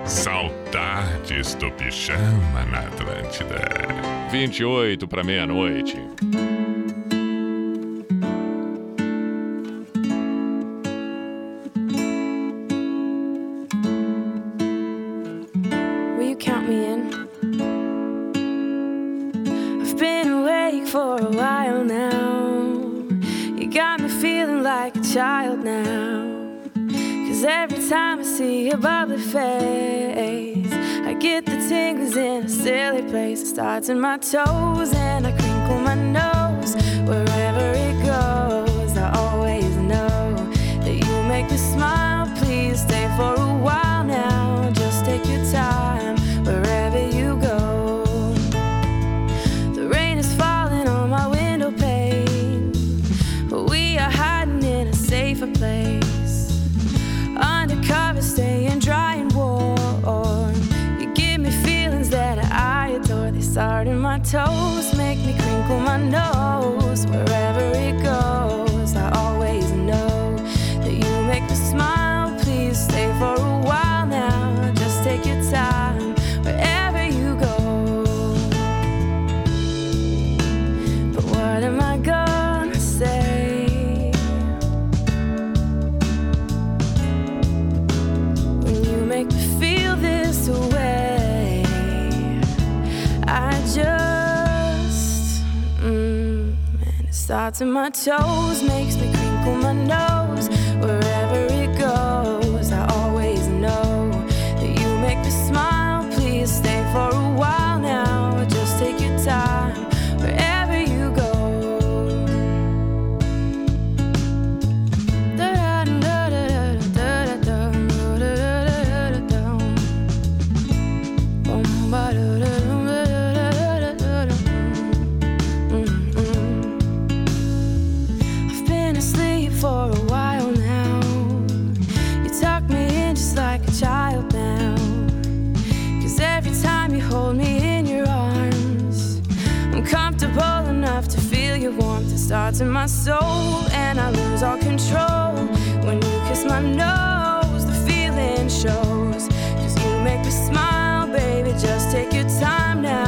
Saudades do Pijama na Atlântida. 28 para meia-noite. starts in my toes and I toes make me crinkle my nose. to my toes makes me starts in my soul, and I lose all control. When you kiss my nose, the feeling shows. Cause you make me smile, baby. Just take your time now.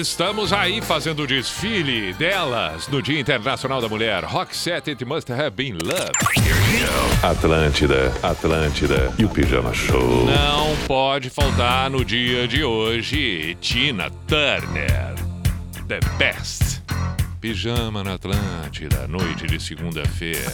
Estamos aí fazendo o desfile delas no Dia Internacional da Mulher. Rock set it must have been love. Atlântida, Atlântida e o Pijama Show. Não pode faltar no dia de hoje Tina Turner. The best. Pijama na Atlântida, noite de segunda-feira.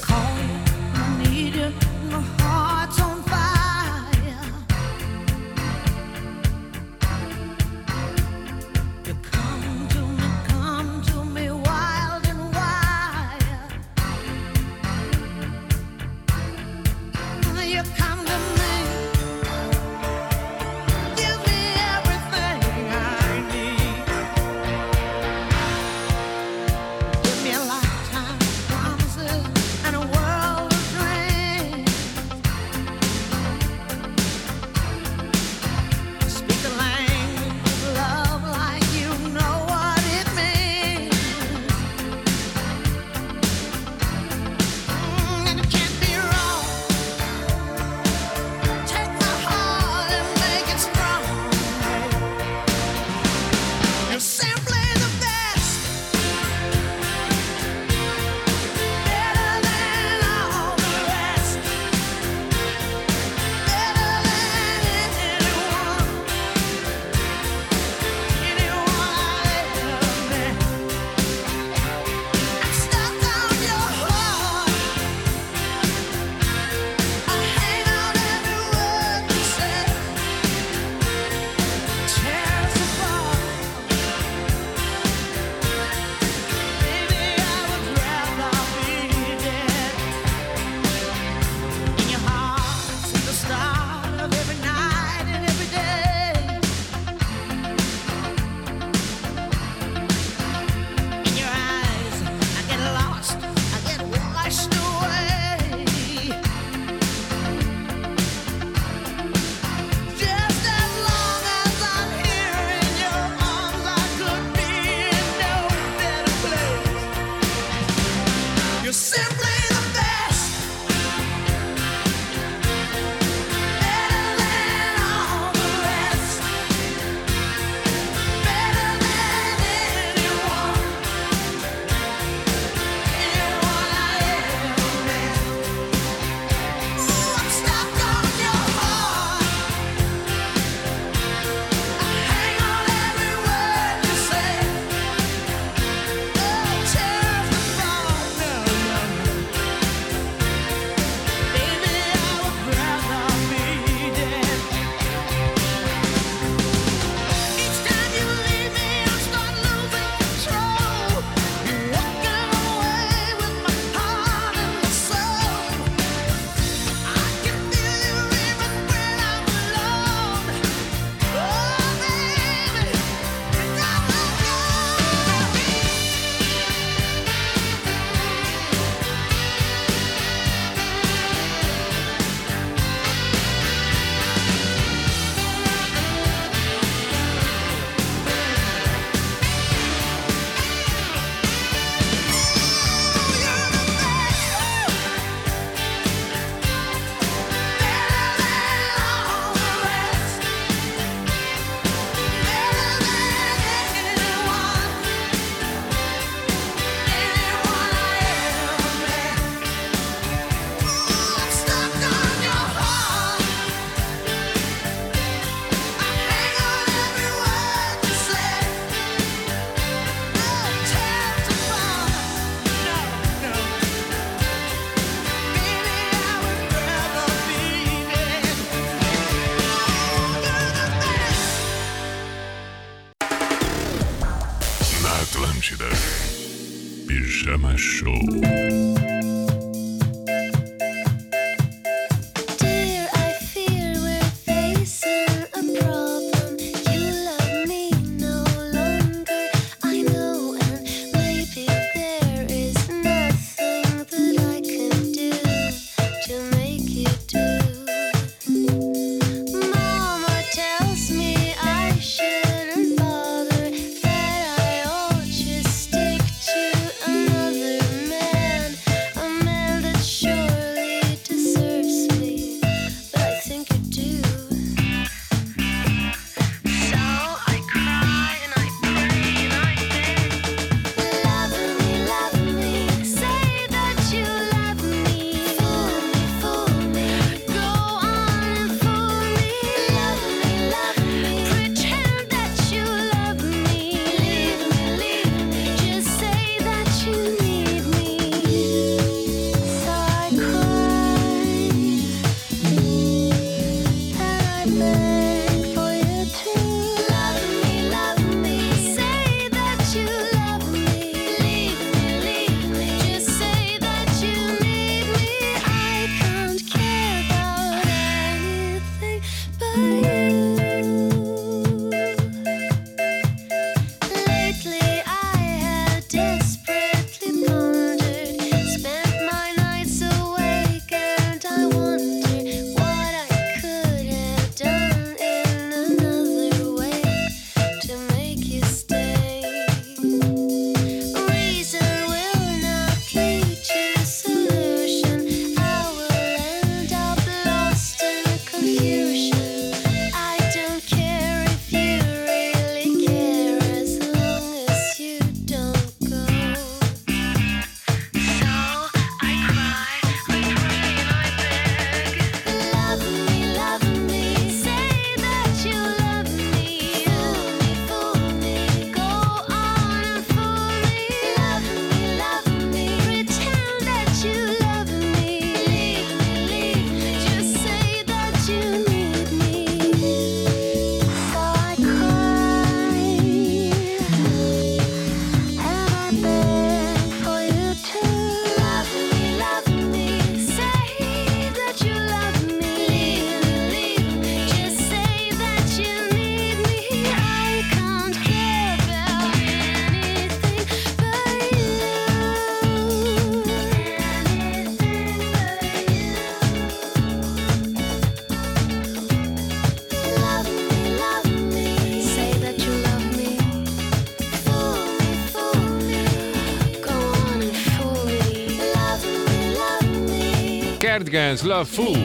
Cardigans Love Fool.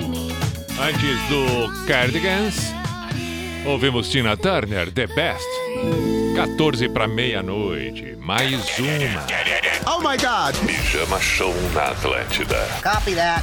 Antes do Cardigans, ouvimos Tina Turner, The Best. 14 para meia-noite, mais uma. Oh my God! Pijama Show na Atlântida. Copy that.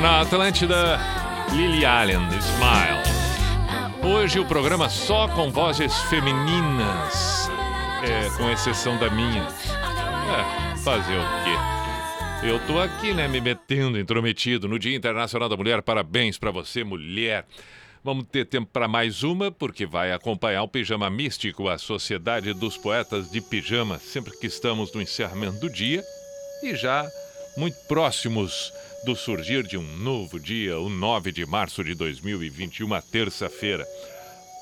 Na Atlântida, Lily Allen, Smile. Hoje o programa só com vozes femininas, é, com exceção da minha. É, fazer o quê? Eu tô aqui, né, me metendo, intrometido no Dia Internacional da Mulher. Parabéns pra você, mulher. Vamos ter tempo para mais uma, porque vai acompanhar o Pijama Místico, a Sociedade dos Poetas de Pijama, sempre que estamos no encerramento do dia e já muito próximos do surgir de um novo dia, o 9 de março de 2021, uma terça-feira.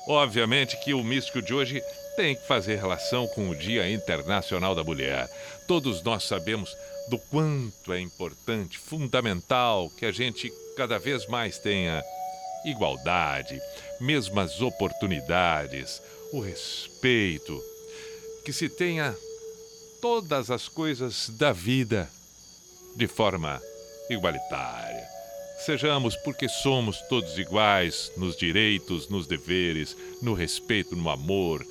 Obviamente que o místico de hoje tem que fazer relação com o Dia Internacional da Mulher. Todos nós sabemos do quanto é importante, fundamental que a gente cada vez mais tenha igualdade, mesmas oportunidades, o respeito, que se tenha todas as coisas da vida de forma igualitária. Sejamos porque somos todos iguais nos direitos, nos deveres, no respeito, no amor,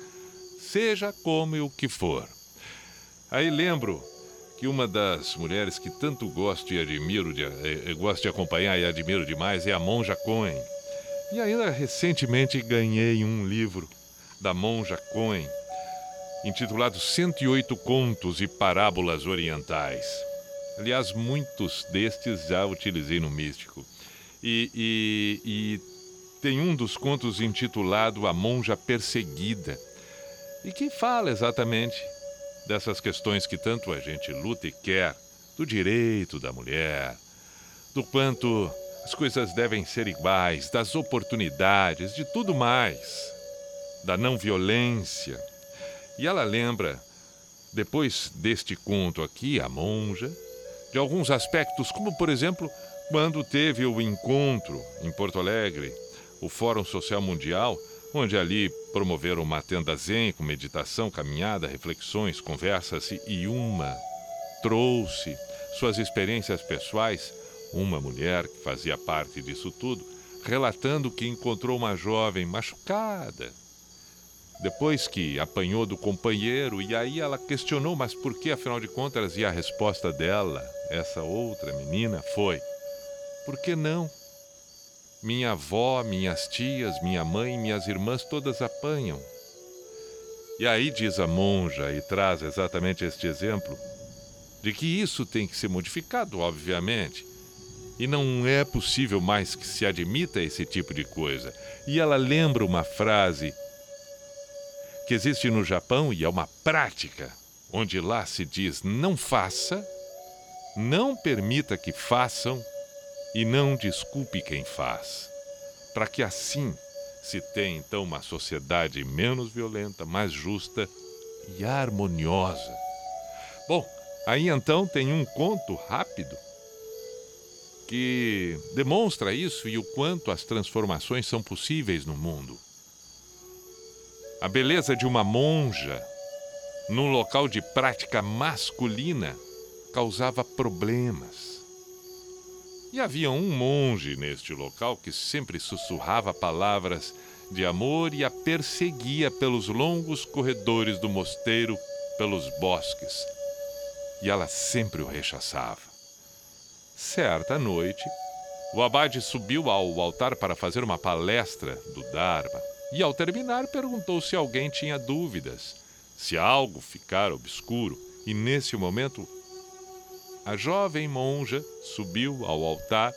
seja como e o que for. Aí lembro que uma das mulheres que tanto gosto e admiro, de, eh, eh, gosto de acompanhar e admiro demais é a Monja Cohen. E ainda recentemente ganhei um livro da Monja Cohen, intitulado 108 Contos e Parábolas Orientais. Aliás, muitos destes já utilizei no Místico. E, e- e tem um dos contos intitulado A Monja Perseguida, e que fala exatamente dessas questões que tanto a gente luta e quer, do direito da mulher, do quanto as coisas devem ser iguais, das oportunidades, de tudo mais, da não violência. E ela lembra, depois deste conto aqui, a monja, de alguns aspectos, como por exemplo, quando teve o encontro em Porto Alegre, o Fórum Social Mundial, onde ali promoveram uma tenda zen com meditação, caminhada, reflexões, conversas e- uma trouxe suas experiências pessoais, uma mulher que fazia parte disso tudo, relatando que encontrou uma jovem machucada. Depois que apanhou do companheiro, e aí ela questionou, mas por que afinal de contas? E a resposta dela, essa outra menina, foi: Por que não? Minha avó, minhas tias, minha mãe, minhas irmãs todas apanham. E aí diz a monja e traz exatamente este exemplo de que isso tem que ser modificado, obviamente. E não é possível mais que se admita esse tipo de coisa. E ela lembra uma frase que existe no Japão e é uma prática, onde lá se diz não faça, não permita que façam e não desculpe quem faz. Para que assim se tenha então uma sociedade menos violenta, mais justa e harmoniosa. Bom, aí então tem um conto rápido que demonstra isso e o quanto as transformações são possíveis no mundo. A beleza de uma monja num local de prática masculina causava problemas. E havia um monge neste local que sempre sussurrava palavras de amor e a perseguia pelos longos corredores do mosteiro, pelos bosques. E ela sempre o rechaçava. Certa noite, o abade subiu ao altar para fazer uma palestra do Dharma e, ao terminar, perguntou se alguém tinha dúvidas, se algo ficara obscuro, e nesse momento a jovem monja subiu ao altar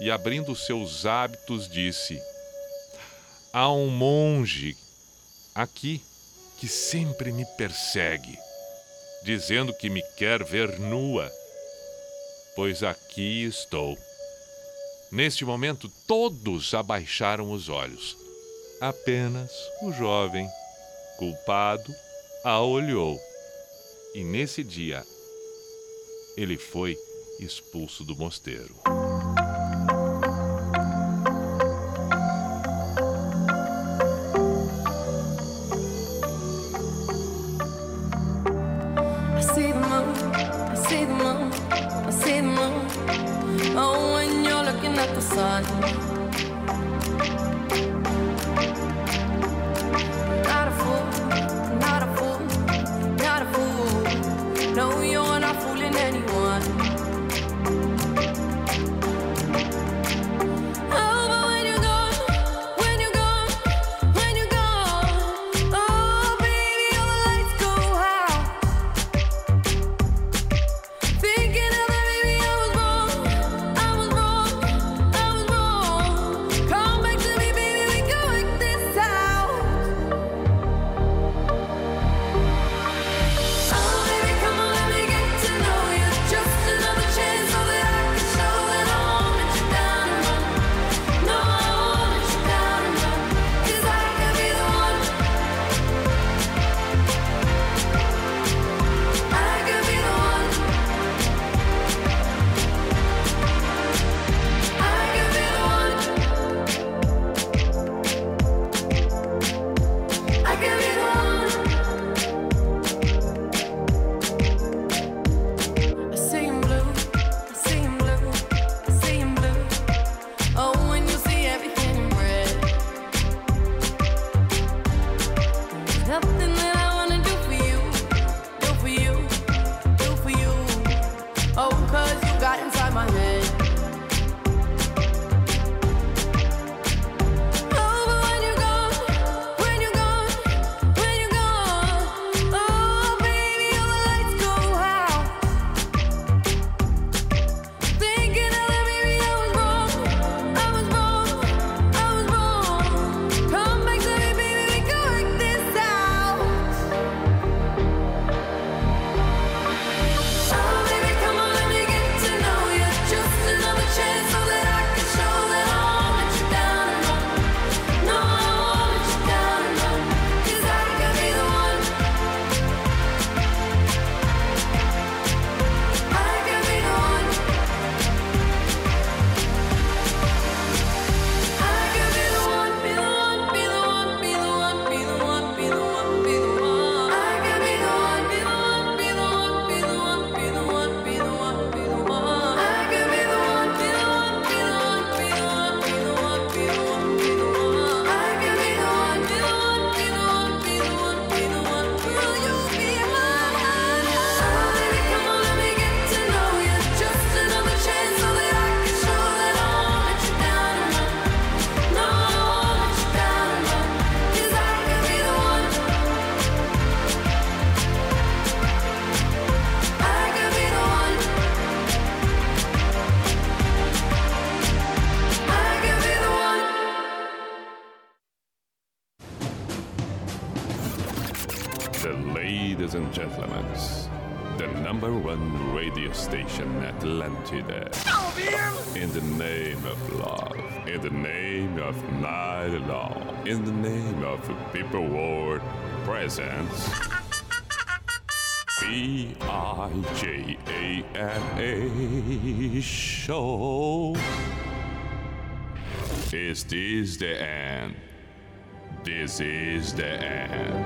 e, abrindo seus hábitos, disse: Há um monge aqui que sempre me persegue, dizendo que me quer ver nua, pois aqui estou. Neste momento, todos abaixaram os olhos. Apenas o jovem, culpado, a olhou. E nesse dia, ele foi expulso do mosteiro. I world presence. B I J A N A show. Is this the end? This is the end.